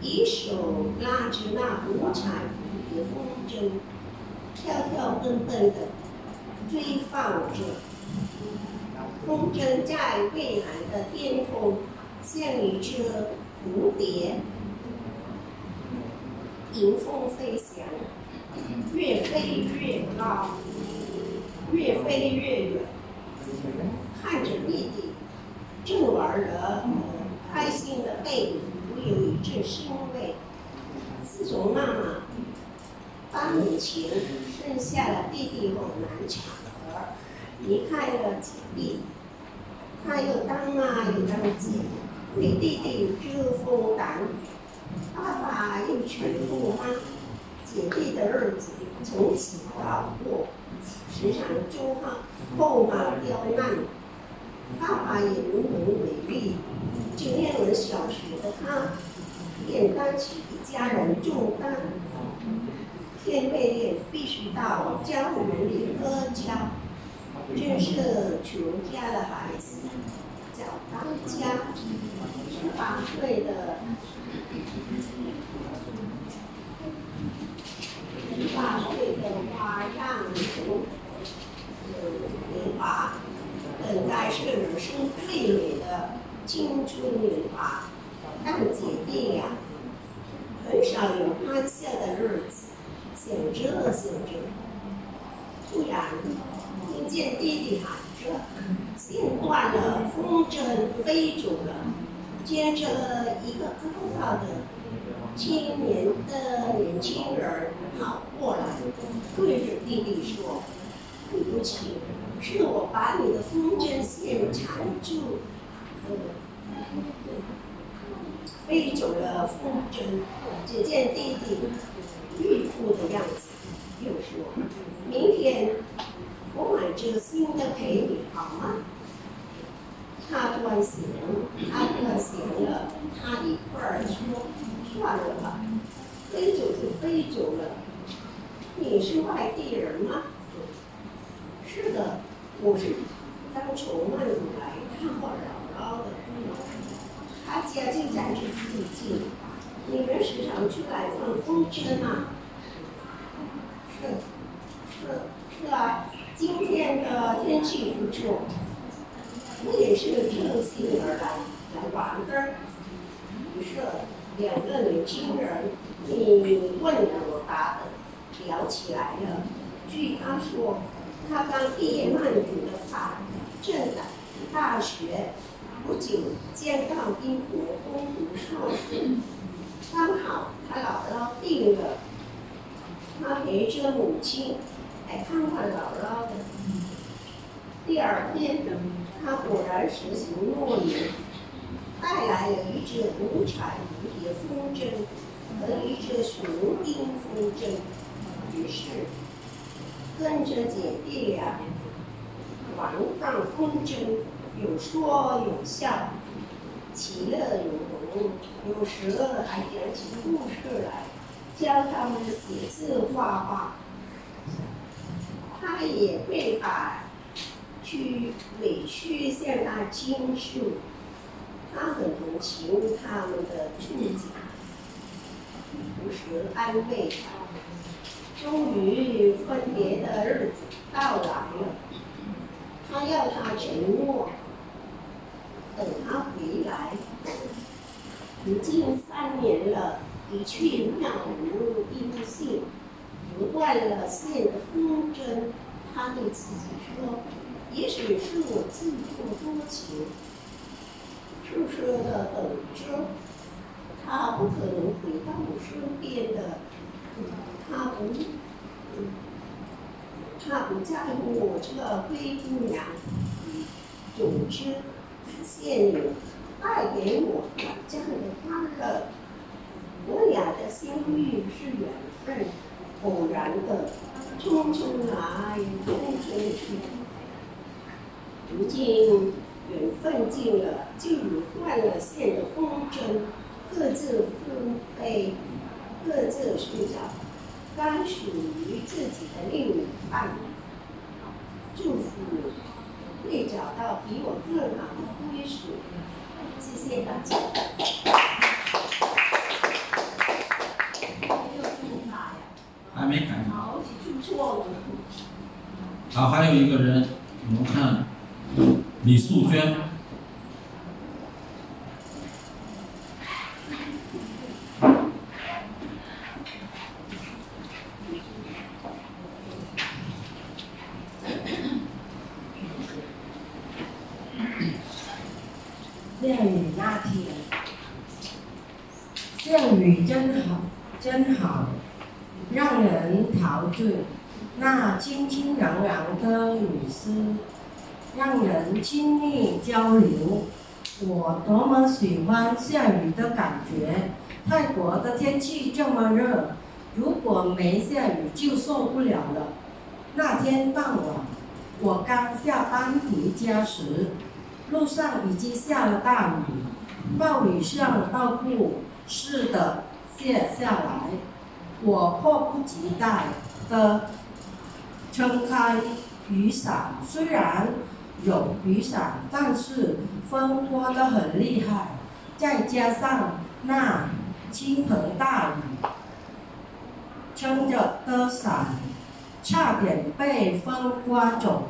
一手拉着那五彩蝴蝶风筝，跳跳蹦蹦的追放着。风筝在蔚蓝的天空，像一只蝴蝶，迎风飞翔，越飞越高，越飞越远。看着弟弟正玩的开心的背影，我有一阵欣慰。自从妈妈八年前生下了弟弟后难产儿，离开了姐弟，他又当妈又当姐，为弟弟遮风挡雨。爸爸又全顾妈，姐弟的日子从此不好过，时常祝他后妈刁难。爸爸也无能为力。就念了小学的他，便担起一家人重担。天未亮，必须到家园里喝家，真是穷家的孩子，叫当家。十八岁的，十八岁的花样年年华。本该是人生最美的青春年华，但姐弟俩很少有欢笑的日子。想着想着，突然听见弟弟喊着：“线断了，风筝飞走了。”接着，一个高大的青年的年轻人跑过来，对着弟弟说：“对不起。”是我把你的风筝线缠住，飞走了风筝。只见弟弟欲哭的样子，又说：“明天我买只新的给你，好吗？”他端详，他端详了，他一会儿说：“算了吧，飞走就飞走了。”你是外地人吗？是的。我是刚从曼谷来看望姥姥的，他家就在这附近。你们时常出来放风筝吗？是，是，是啊。今天的天气不错，我也是乘兴而来来玩的。于是，两个年轻人你问我答的聊起来了。据他说。他刚毕业曼谷的法政大学，不久将到英国攻读硕士。刚好他姥姥病了，他陪着母亲来看看姥姥的。第二天，他果然实行诺言，带来了一只五彩蝴蝶风筝和一只雄鹰风筝。于是。跟着姐弟俩玩放风筝，有说有笑，其乐融融。有时还讲起故事来，教他们写字画画。他也会把去委屈向他倾诉，他很同情他们的处境，同时安慰他。终于分别的日子到来了，他要他承诺，等他回来。已经三年了，一去渺无音信，不断了线的风筝。他对自己说：“也许是我自作多情，痴痴的等着。他不可能回到我身边的，他不，他不在乎我这个灰姑娘。总之，感谢你带给我短暂的欢乐。我俩的相遇是缘分，偶然的，匆匆来，匆匆去。如今缘分尽了，就如断了线的风筝，各自纷飞，各自寻找该属于自己的另一半。祝福你会找到比我更好的归属。谢谢大家。还没看见。好，记错了。好，还有一个人，我们看李素娟。下雨那天，下雨真好，真好，让人陶醉。那清清凉凉的雨丝，让人亲密交流。我多么喜欢下雨的感觉！泰国的天气这么热，如果没下雨就受不了了。那天傍晚，我刚下班回家时，路上已经下了大雨，暴雨像暴瀑似的下下来。我迫不及待地撑开雨伞，虽然有雨伞，但是风刮得很厉害，再加上那倾盆大雨，撑着的伞差点被风刮走，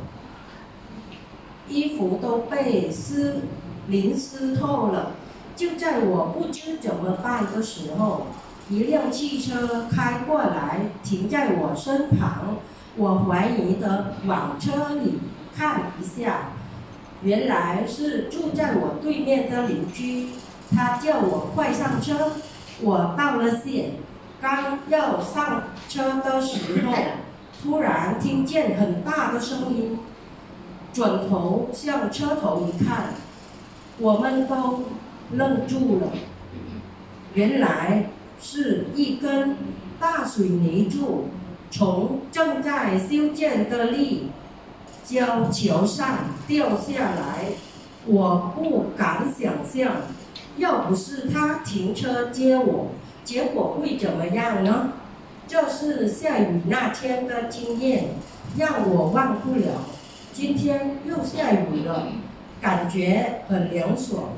衣服都被湿淋湿透了。就在我不知怎么办的时候，一辆汽车开过来，停在我身旁。我怀疑的往车里看一下，原来是住在我对面的邻居。他叫我快上车。我道了谢，刚要上车的时候，突然听见很大的声音，转头向车头一看，我们都愣住了。原来是一根大水泥柱从正在修建的立交桥上掉下来，我不敢想象，要不是他停车接我，结果会怎么样呢？这是下雨那天的经验，让我忘不了。今天又下雨了，感觉很凉爽，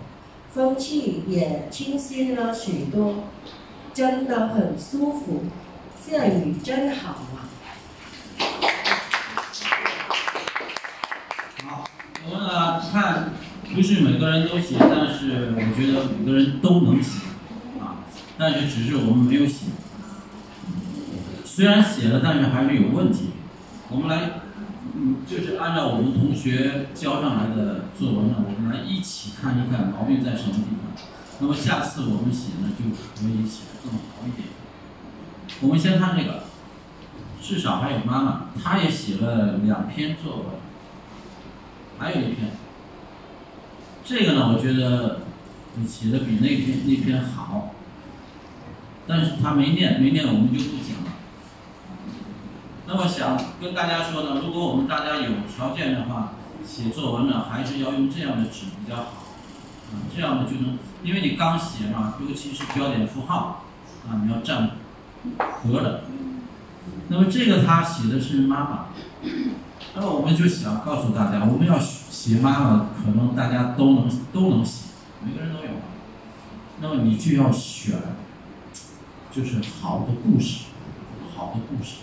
风气也清新了许多，真的很舒服。下雨真好啊！好，我们呢看，不是每个人都写，但是我觉得每个人都能写，啊，但是只是我们没有写。虽然写了，但是还是有问题。我们来，嗯，就是按照我们同学交上来的作文呢，我们来一起看一看毛病在什么地方。那么下次我们写呢，就可以写得更好一点。我们先看这个，至少还有妈妈，她也写了两篇作文，还有一篇。这个呢，我觉得你写的比那篇那篇好，但是他没念，没念我们就不讲。那么想跟大家说呢，如果我们大家有条件的话，写作文呢，还是要用这样的纸比较好，啊，这样呢就能，因为你刚写嘛，尤其是标点符号，啊，你要占格的。那么这个他写的是妈妈，那么我们就想告诉大家，我们要写妈妈，可能大家都能都能写，每个人都有。那么你就要选，就是好的故事，好的故事。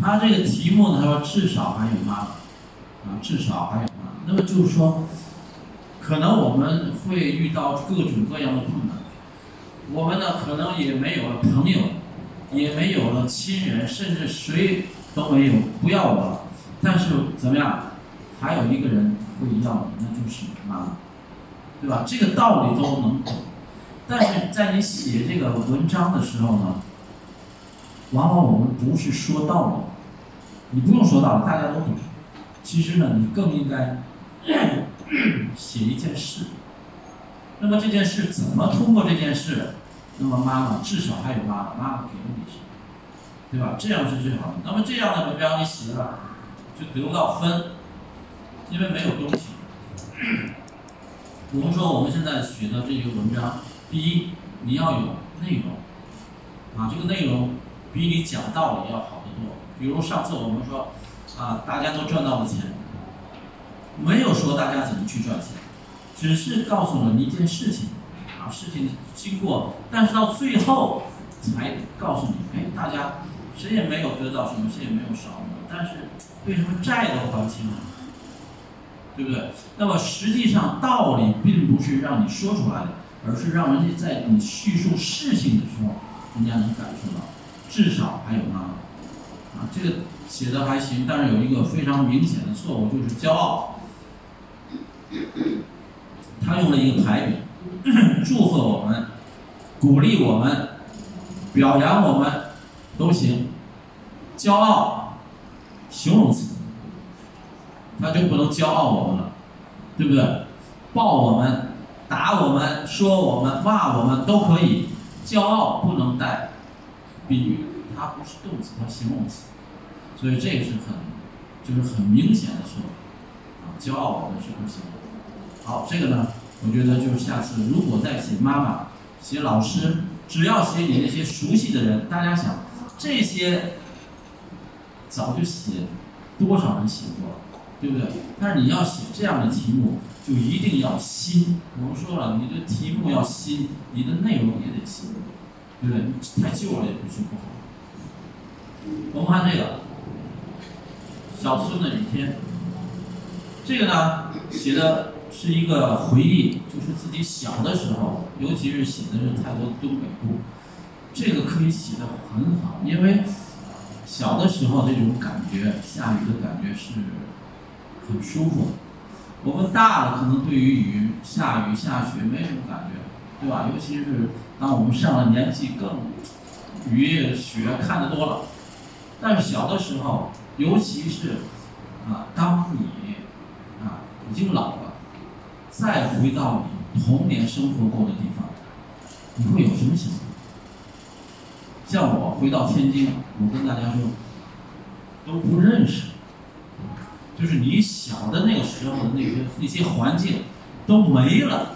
他这个题目呢，他说至少还有妈妈，啊，至少还有妈。那么就是说，可能我们会遇到各种各样的困难。我们呢可能也没有了朋友，也没有了亲人，甚至谁都没有不要我了。但是怎么样，还有一个人会要你，那就是妈妈，对吧？这个道理都能懂。但是在你写这个文章的时候呢，往往我们不是说道理，你不用说道理，大家都懂。其实呢，你更应该 [COUGHS] 写一件事。那么这件事怎么通过这件事？那么妈妈至少还有妈妈，妈妈给了你什么，对吧？这样是最好的。那么这样的文章你写了，就得不到分，因为没有东西。[COUGHS] 我们说我们现在学的这个文章，第一你要有内容，啊，这个内容比你讲道理要好得多。比如上次我们说，啊，大家都赚到了钱，没有说大家怎么去赚钱，只是告诉了你一件事情，啊，事情经过，但是到最后才告诉你，哎，大家谁也没有得到什么，谁也没有少什么，但是为什么债都还清了？对不对？那么实际上道理并不是让你说出来的，而是让人家在你叙述事情的时候，人家能感受到，至少还有妈妈。啊，这个写的还行，但是有一个非常明显的错误，就是骄傲。他用了一个排比，祝贺我们，鼓励我们，表扬我们，都行。骄傲，形容词。他就不能骄傲我们了，对不对？抱我们、打我们、说我们、骂我们都可以，骄傲不能带比喻，它不是动词，它形容词，所以这个是很，就是很明显的错误啊！骄傲我们是不行的。好，这个呢，我觉得就是下次如果再写妈妈、写老师，只要写你那些熟悉的人，大家想这些早就写，多少人写过了。对不对？但是你要写这样的题目，就一定要新。我们说了，你的题目要新，你的内容也得新，对？太旧了也不是不好。我们看这个小孙的雨天，这个呢写的是一个回忆，就是自己小的时候，尤其是写的是太多东北部，这个可以写的很好，因为小的时候这种感觉，下雨的感觉是。很舒服，我们大了可能对于雨、下雨、下雪没什么感觉，对吧？尤其是那我们上了年纪，更雨雪看得多了。但是小的时候，尤其是啊，当你啊已经老了，再回到你童年生活过的地方，你会有什么想法？像我回到天津，我跟大家说，都不认识。就是你小的那个时候的那些那些环境都没了。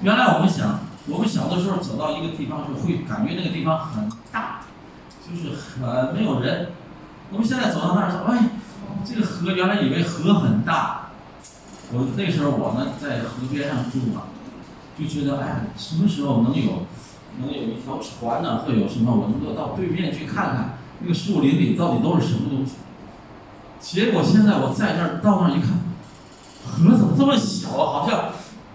原来我们想，我们小的时候走到一个地方就，会感觉那个地方很大，就是很没有人。我们现在走到那儿说，哎，这个河原来以为河很大。我那时候我呢在河边上住嘛，就觉得哎，什么时候能有能有一条船呢？会有什么？我能够到对面去看看那个树林里到底都是什么东西。结果现在我在这儿到那儿一看，河怎么这么小啊？好像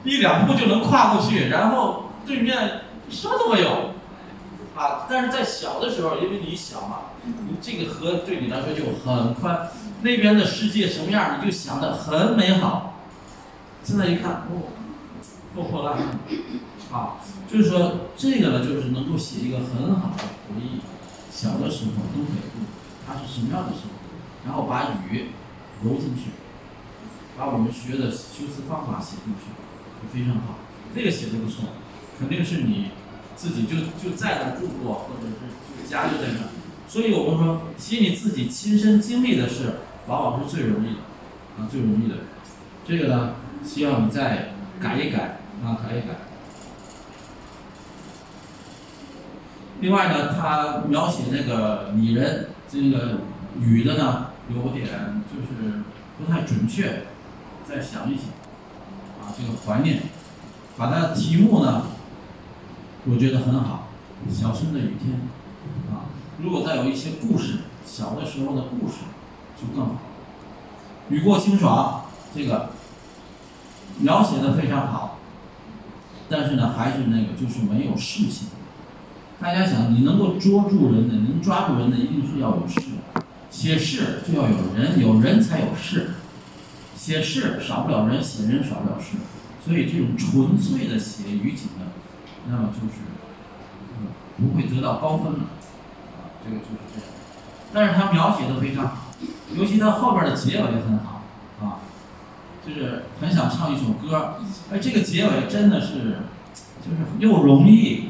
一两步就能跨过去，然后对面什么都没有，啊！但是在小的时候，因为你小嘛，你这个河对你来说就很宽，那边的世界什么样，你就想的很美好。现在一看，哦，破破烂烂，啊，就是说这个呢，就是能够写一个很好的回忆，小的时候东北部它是什么样的生活。然后把雨揉进去，把我们学的修辞方法写进去，就非常好。这个写的不错，肯定是你自己就就在那住过，或者是家就在那。所以我们说，写你自己亲身经历的事，往往是最容易的，啊，最容易的。这个呢，希望你再改一改，啊，改一改。另外呢，他描写那个拟人，这个女的呢。有点就是不太准确，再想一想，啊，这个怀念，把它题目呢，我觉得很好，小春的雨天，啊，如果再有一些故事，小的时候的故事，就更好。雨过清爽，这个描写的非常好，但是呢，还是那个就是没有事情。大家想，你能够捉住人的，能抓住人的，一定是要有事。写事就要有人，有人才有事。写事少不了人，写人少不了事。所以这种纯粹的写语景呢，那么就是不会得到高分了。啊，这个就是这样。但是他描写的非常好，尤其他后边的结尾也很好啊，就是很想唱一首歌。哎，这个结尾真的是，就是又容易，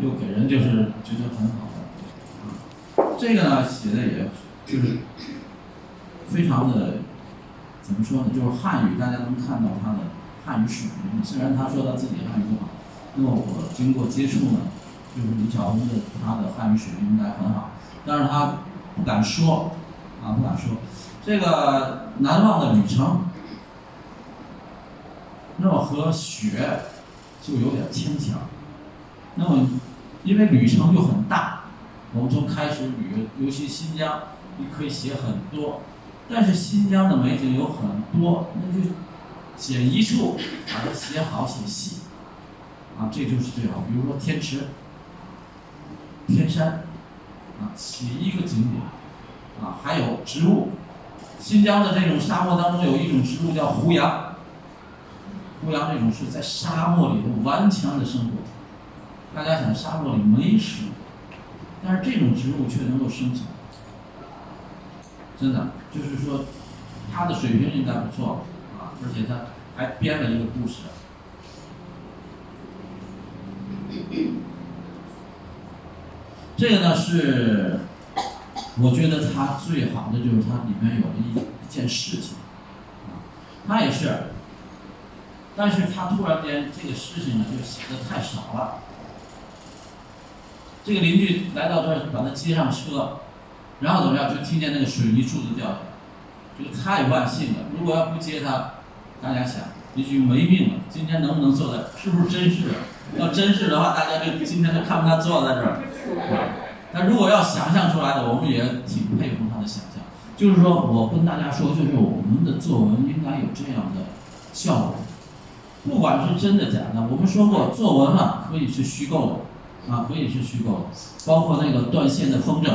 又给人就是觉得很好的。啊，这个呢写的也就是非常的怎么说呢？就是汉语，大家能看到他的汉语水平。虽然他说他自己汉语不好，那么我经过接触呢，就是李小龙的他的汉语水平应该很好，但是他。不敢说，啊，不敢说，这个难忘的旅程，那么和雪就有点牵强。那么，因为旅程又很大，我们从开始旅，尤其新疆，你可以写很多，但是新疆的美景有很多，那就写一处，把它写好写细，啊，这就是最好。比如说天池、天山。啊，起一个景点，啊，还有植物。新疆的这种沙漠当中有一种植物叫胡杨，胡杨这种是在沙漠里头顽强的生活。大家想，沙漠里没食，但是这种植物却能够生存。真的，就是说，他的水平应该不错啊，而且他还编了一个故事。[COUGHS] 这个呢是，我觉得他最好的就是它里面有一一件事情，啊，他也是，但是他突然间这个事情呢就写的太少了。这个邻居来到这儿把他接上车，然后怎么样就听见那个水泥柱子掉下来，这个太万幸了。如果要不接他，大家想也许没命了。今天能不能坐在？是不是真事？要真是的话，大家就今天就看不他坐在这儿。那如果要想象出来的，我们也挺佩服他的想象。就是说我跟大家说，就是我们的作文应该有这样的效果，不管是真的假的。我们说过，作文嘛可以是虚构的，啊，可以是虚构的，包括那个断线的风筝，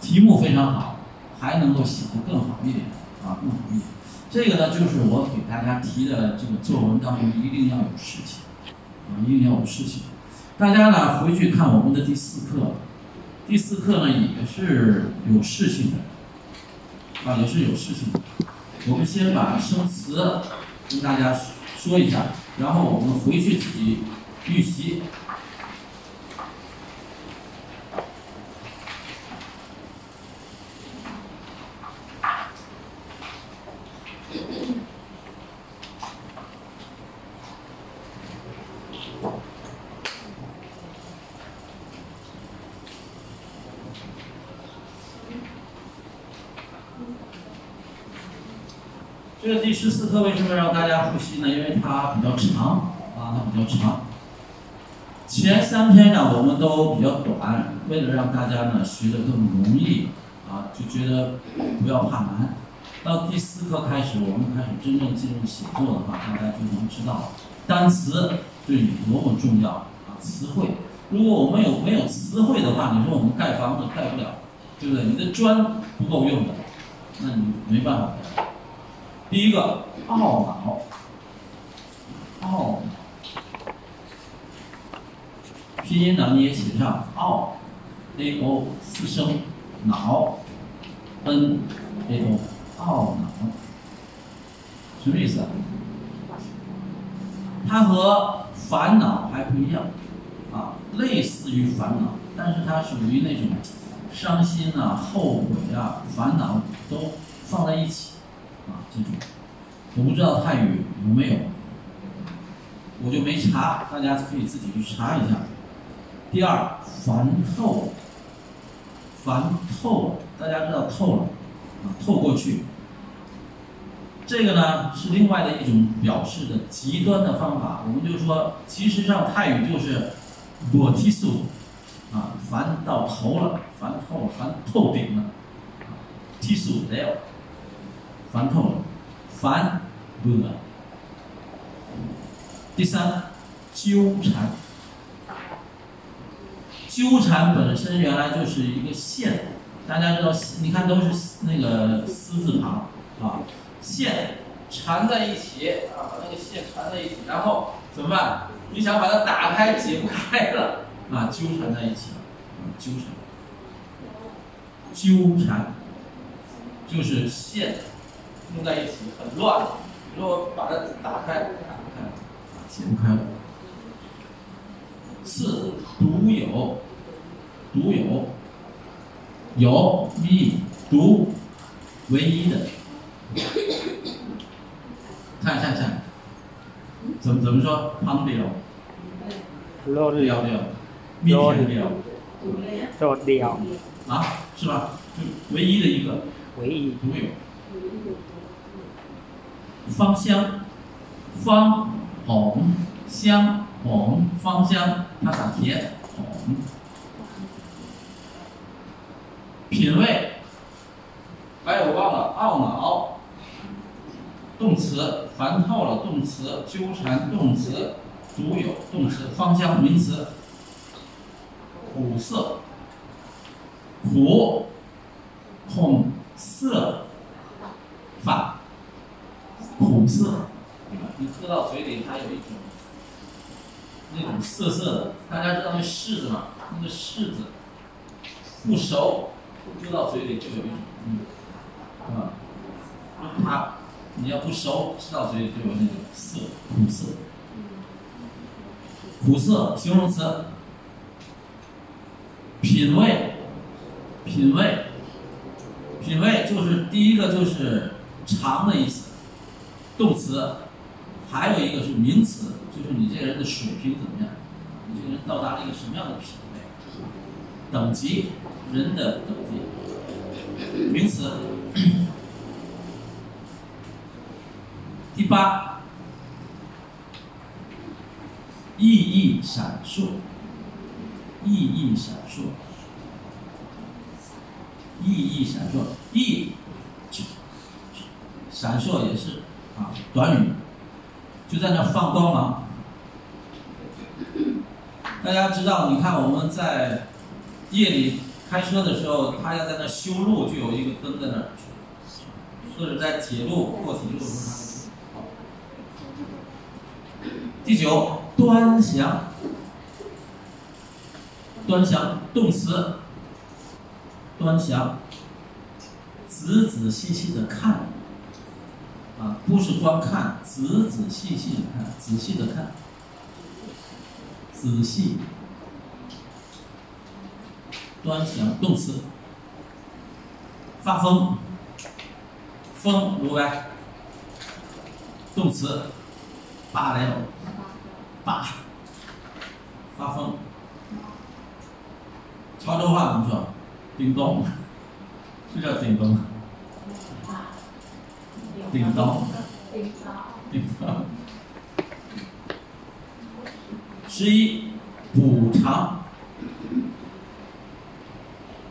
题目非常好，还能够写得更好一点，啊，更好一点。这个呢，就是我给大家提的这个作文当中一定要有事情。啊，一定要有事情。大家呢回去看我们的第四课，第四课呢也是有事情的，啊，也是有事情的。我们先把生词跟大家说一下，然后我们回去自己预习。这个第十四课为什么让大家复习呢？因为它比较长啊，它比较长。前三篇呢我们都比较短，为了让大家呢学得更容易啊，就觉得不要怕难。到第四课开始，我们开始真正进入写作的话，大家就能知道单词对你多么重要啊，词汇。如果我们有没有词汇的话，你说我们盖房子盖不了，对不对？你的砖不够用的，那你没办法盖。第一个懊恼，懊恼，拼音呢你也写上懊，a o 四声，恼，n a o 懊恼，什么意思啊？它和烦恼还不一样，啊，类似于烦恼，但是它属于那种伤心啊、后悔啊、烦恼都放在一起。记住我不知道泰语有没有，我就没查，大家可以自己去查一下。第二，烦透了，烦透了，大家知道透了，啊，透过去。这个呢是另外的一种表示的极端的方法，我们就说，其实上泰语就是裸提速，啊，烦到头了，烦透了，烦透顶了，啊，提速了。烦透了，烦，不了。第三，纠缠。纠缠本身原来就是一个线，大家知道，你看都是那个“丝”字旁啊，线缠在一起啊，把那个线缠在一起，然后怎么办？你想把它打开，解不开了啊，纠缠在一起了，纠缠，纠缠，就是线弄在一起很乱。如果把它打开，看开，解不开了。四独有，独有，有一独，唯一的。看，看，看，怎么怎么说？旁边有，六六六，密切的六，六六啊，是吧？就唯一的一个，唯一独有。芳香，芳红香红芳香，它打甜红。品味，哎，我忘了，懊恼，动词，烦透了，动词，纠缠，动词，独有，动词，芳香，名词，苦涩，苦，恐涩，法，苦涩，你喝到嘴里还有一种那种涩涩的，大家知道那柿子吗？那个柿子不熟，喝到嘴里就有一种嗯，啊，它你要不熟，吃到嘴里就有那种涩，苦涩，苦涩形容词，品味，品味，品味就是第一个就是尝的意思，动词，还有一个是名词，就是你这个人的水平怎么样，你这个人到达了一个什么样的品位，等级，人的等级，名词。第八，熠熠闪烁，熠熠闪烁，熠熠闪烁，熠，闪烁也是啊，短语，就在那放光芒。大家知道，你看我们在夜里开车的时候，他要在那修路，就有一个灯在那儿，或者在铁路过铁路的时候，第九，端详，端详动词，端详，仔仔细细的看，不是光看仔仔细细的看仔细的看仔细端详动词发疯疯如来动词拔来了拔发疯。潮州话怎么说？叮咚是叫叮咚吗？叮咚，叮咚。十一，补偿，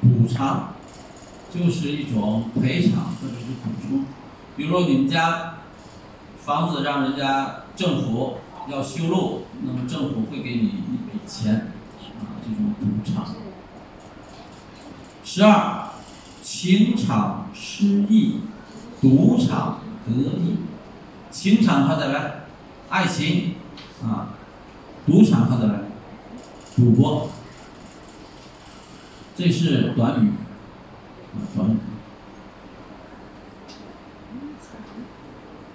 补偿就是一种赔偿或者是补充。比如说你们家房子让人家政府。要修路，那么政府会给你一笔钱，啊，这种补偿。十二，情场失意，赌场得意。情场靠在来，爱情，啊，赌场靠在来，赌博。这是短语，啊，短语。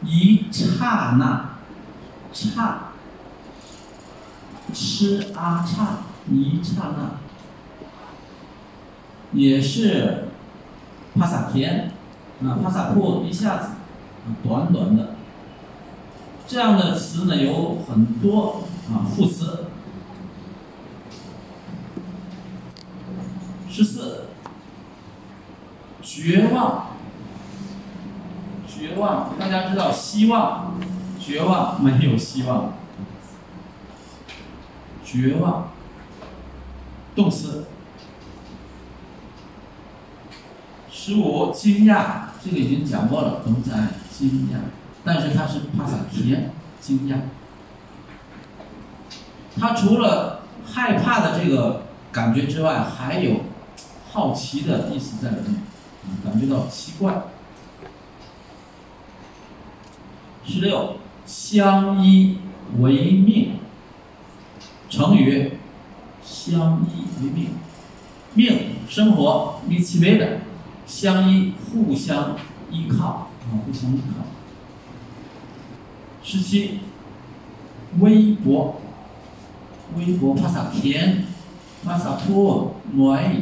一刹那。刹，吃啊刹，一刹那，也是帕萨田啊，帕萨库一下子，短短的，这样的词呢有很多啊，副词。十四，绝望，绝望，大家知道希望。绝望，没有希望。绝望，动词。十五，惊讶，这个已经讲过了，都在惊讶，但是他是帕萨提，惊讶。他除了害怕的这个感觉之外，还有好奇的意思在里面，感觉到奇怪。十六，相依为命。成语，相依为命。命，生活，一起为的，相依，互相依靠，啊，互相依靠。十七，微博，微博，帕萨甜，帕萨多，暖，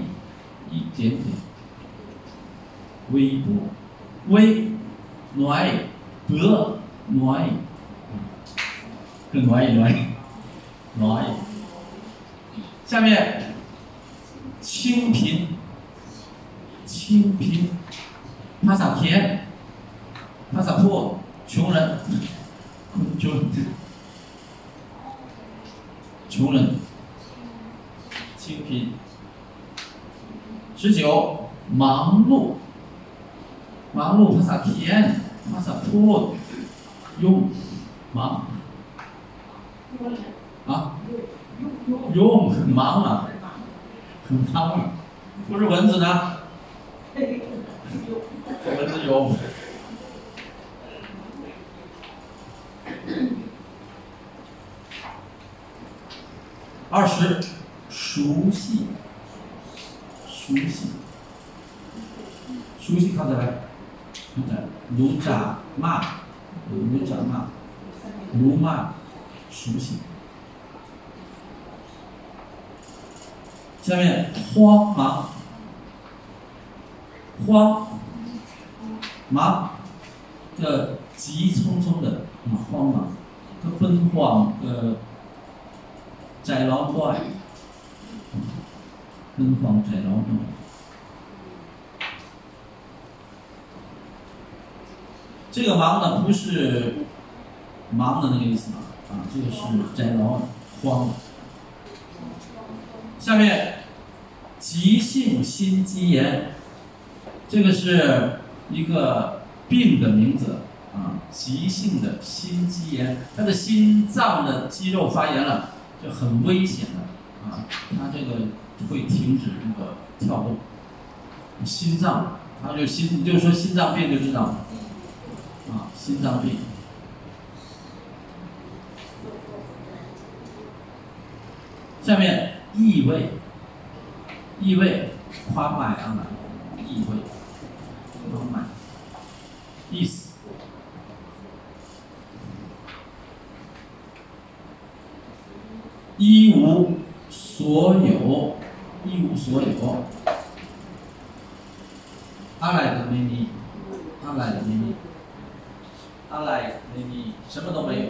一点点。微博，微，暖，薄，暖，更暖一暖，暖。下面，清贫，清贫，帕萨甜，破，穷人，[LAUGHS] 穷人，穷人，清贫。十九，忙碌，忙碌，帕萨甜，帕萨破，用，忙，啊，用，很忙啊，很忙啊，不是蚊子呢？[LAUGHS] 蚊子有。二十，熟悉，熟悉，熟悉看着来，看着，如扎骂，如扎骂，如骂，熟悉。下面慌忙，慌忙，这急匆匆的，啊，慌忙，他奔慌，个摘老怪，奔慌摘老怪。这个忙呢，不是忙的那个意思啊，啊，这个是摘老慌。下面，急性心肌炎，这个是一个病的名字啊，急性的心肌炎，他的心脏的肌肉发炎了，就很危险的啊，他这个会停止这个跳动，心脏，他就心，你就说心脏病就知道了，啊，心脏病。下面异味，异味，夸买啊，异味，夸买，意思。一无所有，一无所有。阿赖的秘密，阿赖的秘密，阿赖秘密，什么都没有。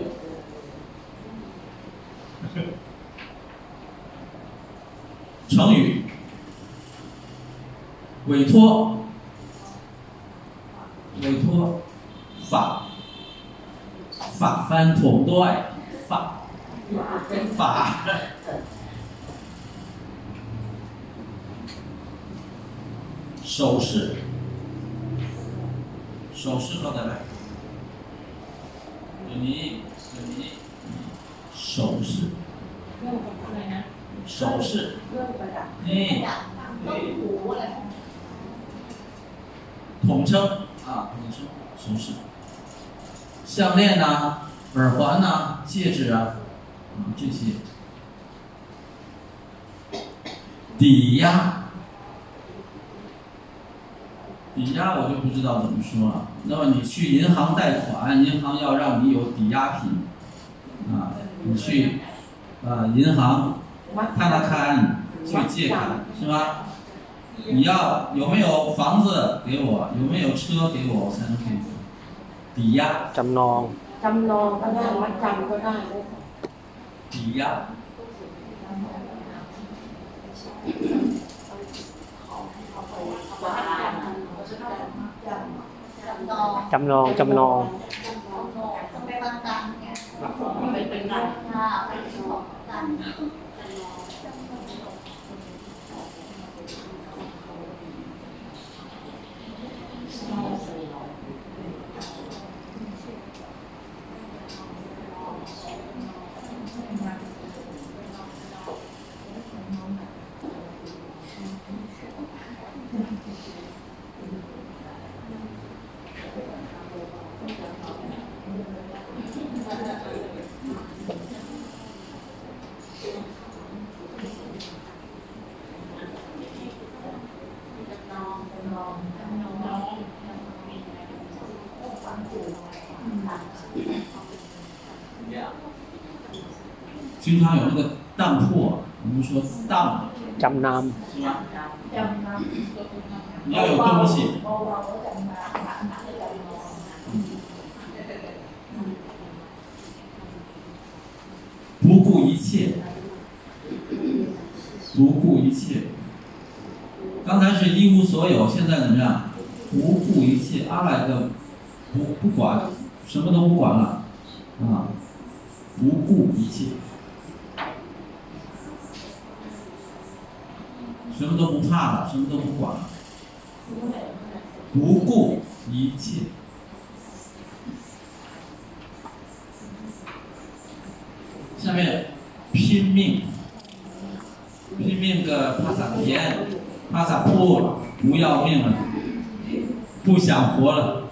[LAUGHS] 成语，委托，委托，法，法翻统带，法，法，手势，手势好的来，你，你，手势。手势，哎，统称。啊，统称。手势。项链呐、耳环呐、戒指啊，啊这些。抵押，抵押我就不知道怎么说了。那么你去银行贷款，银行要让你有抵押品，啊，你去啊银行。看他看去借款是吧？你要有没有房子给我？有没有车给我？我才能给你抵押。 จำนอง จำนองก็ได้มัดจำก็ได้ 抵押。 จำนองจำนอง ต้องไปประกันไง จำน 是吧？你要有东西，不顾一切，不顾一切。刚才是一无所有，现在怎么样？不顾一切，阿来的不不管，什么都不管了，啊，不顾一切， 什么都不怕了，什么都不管了，不顾一切。下面拼命，拼命个帕萨田，帕萨不不要命了，不想活了，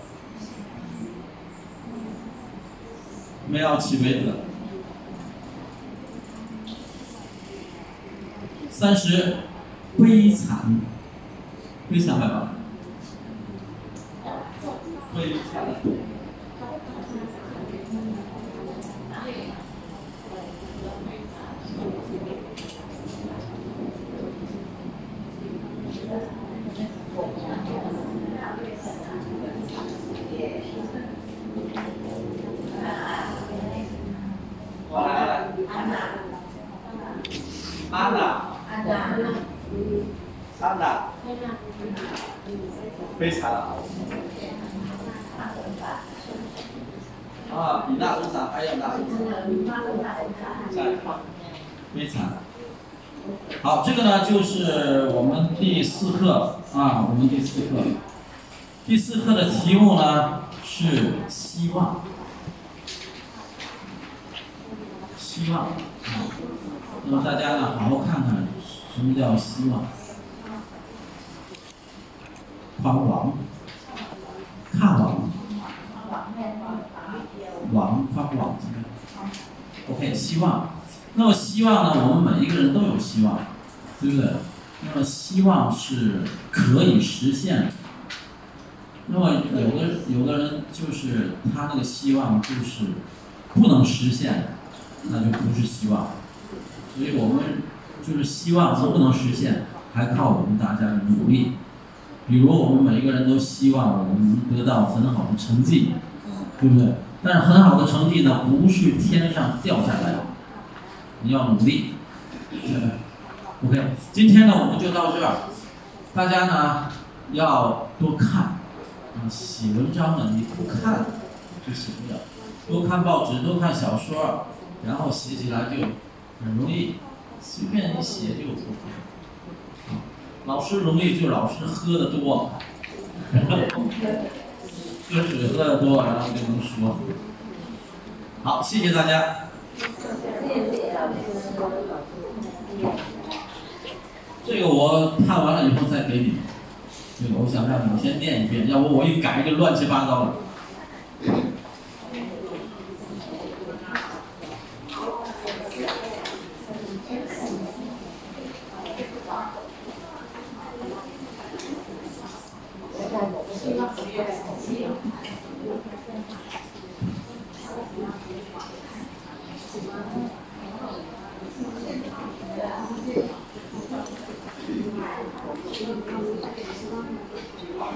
没有起为止。三十，非常非常的好非常的惨。过来来，安娜，安娜，悲惨了。啊，比大身上还要大。悲惨。好，这个呢就是我们第四课啊，我们第四课，第四课的题目呢是希望，希望。啊，那么大家呢好好看看什么叫希望，宽广，看网，网宽广，OK，希望。那么希望呢？我们每一个人都有希望，对不对？那么希望是可以实现的。那么有的有的人就是他那个希望就是不能实现，那就不是希望。所以我们就是希望能不能实现，还靠我们大家的努力。比如我们每一个人都希望我们能得到很好的成绩，对不对？但是很好的成绩呢，不是天上掉下来的。你要努力，对，OK，今天呢我们就到这儿，大家呢要多看，啊，写文章呢你不看就写不了，多看报纸，多看小说，然后写起来就很容易，随便一写就。老师容易就老师喝的多，[LAUGHS] 喝水喝的多，然后就能说。好，谢谢大家。这个我看完了以后再给你。这个我想让你先念一遍，要不我一改就乱七八糟了。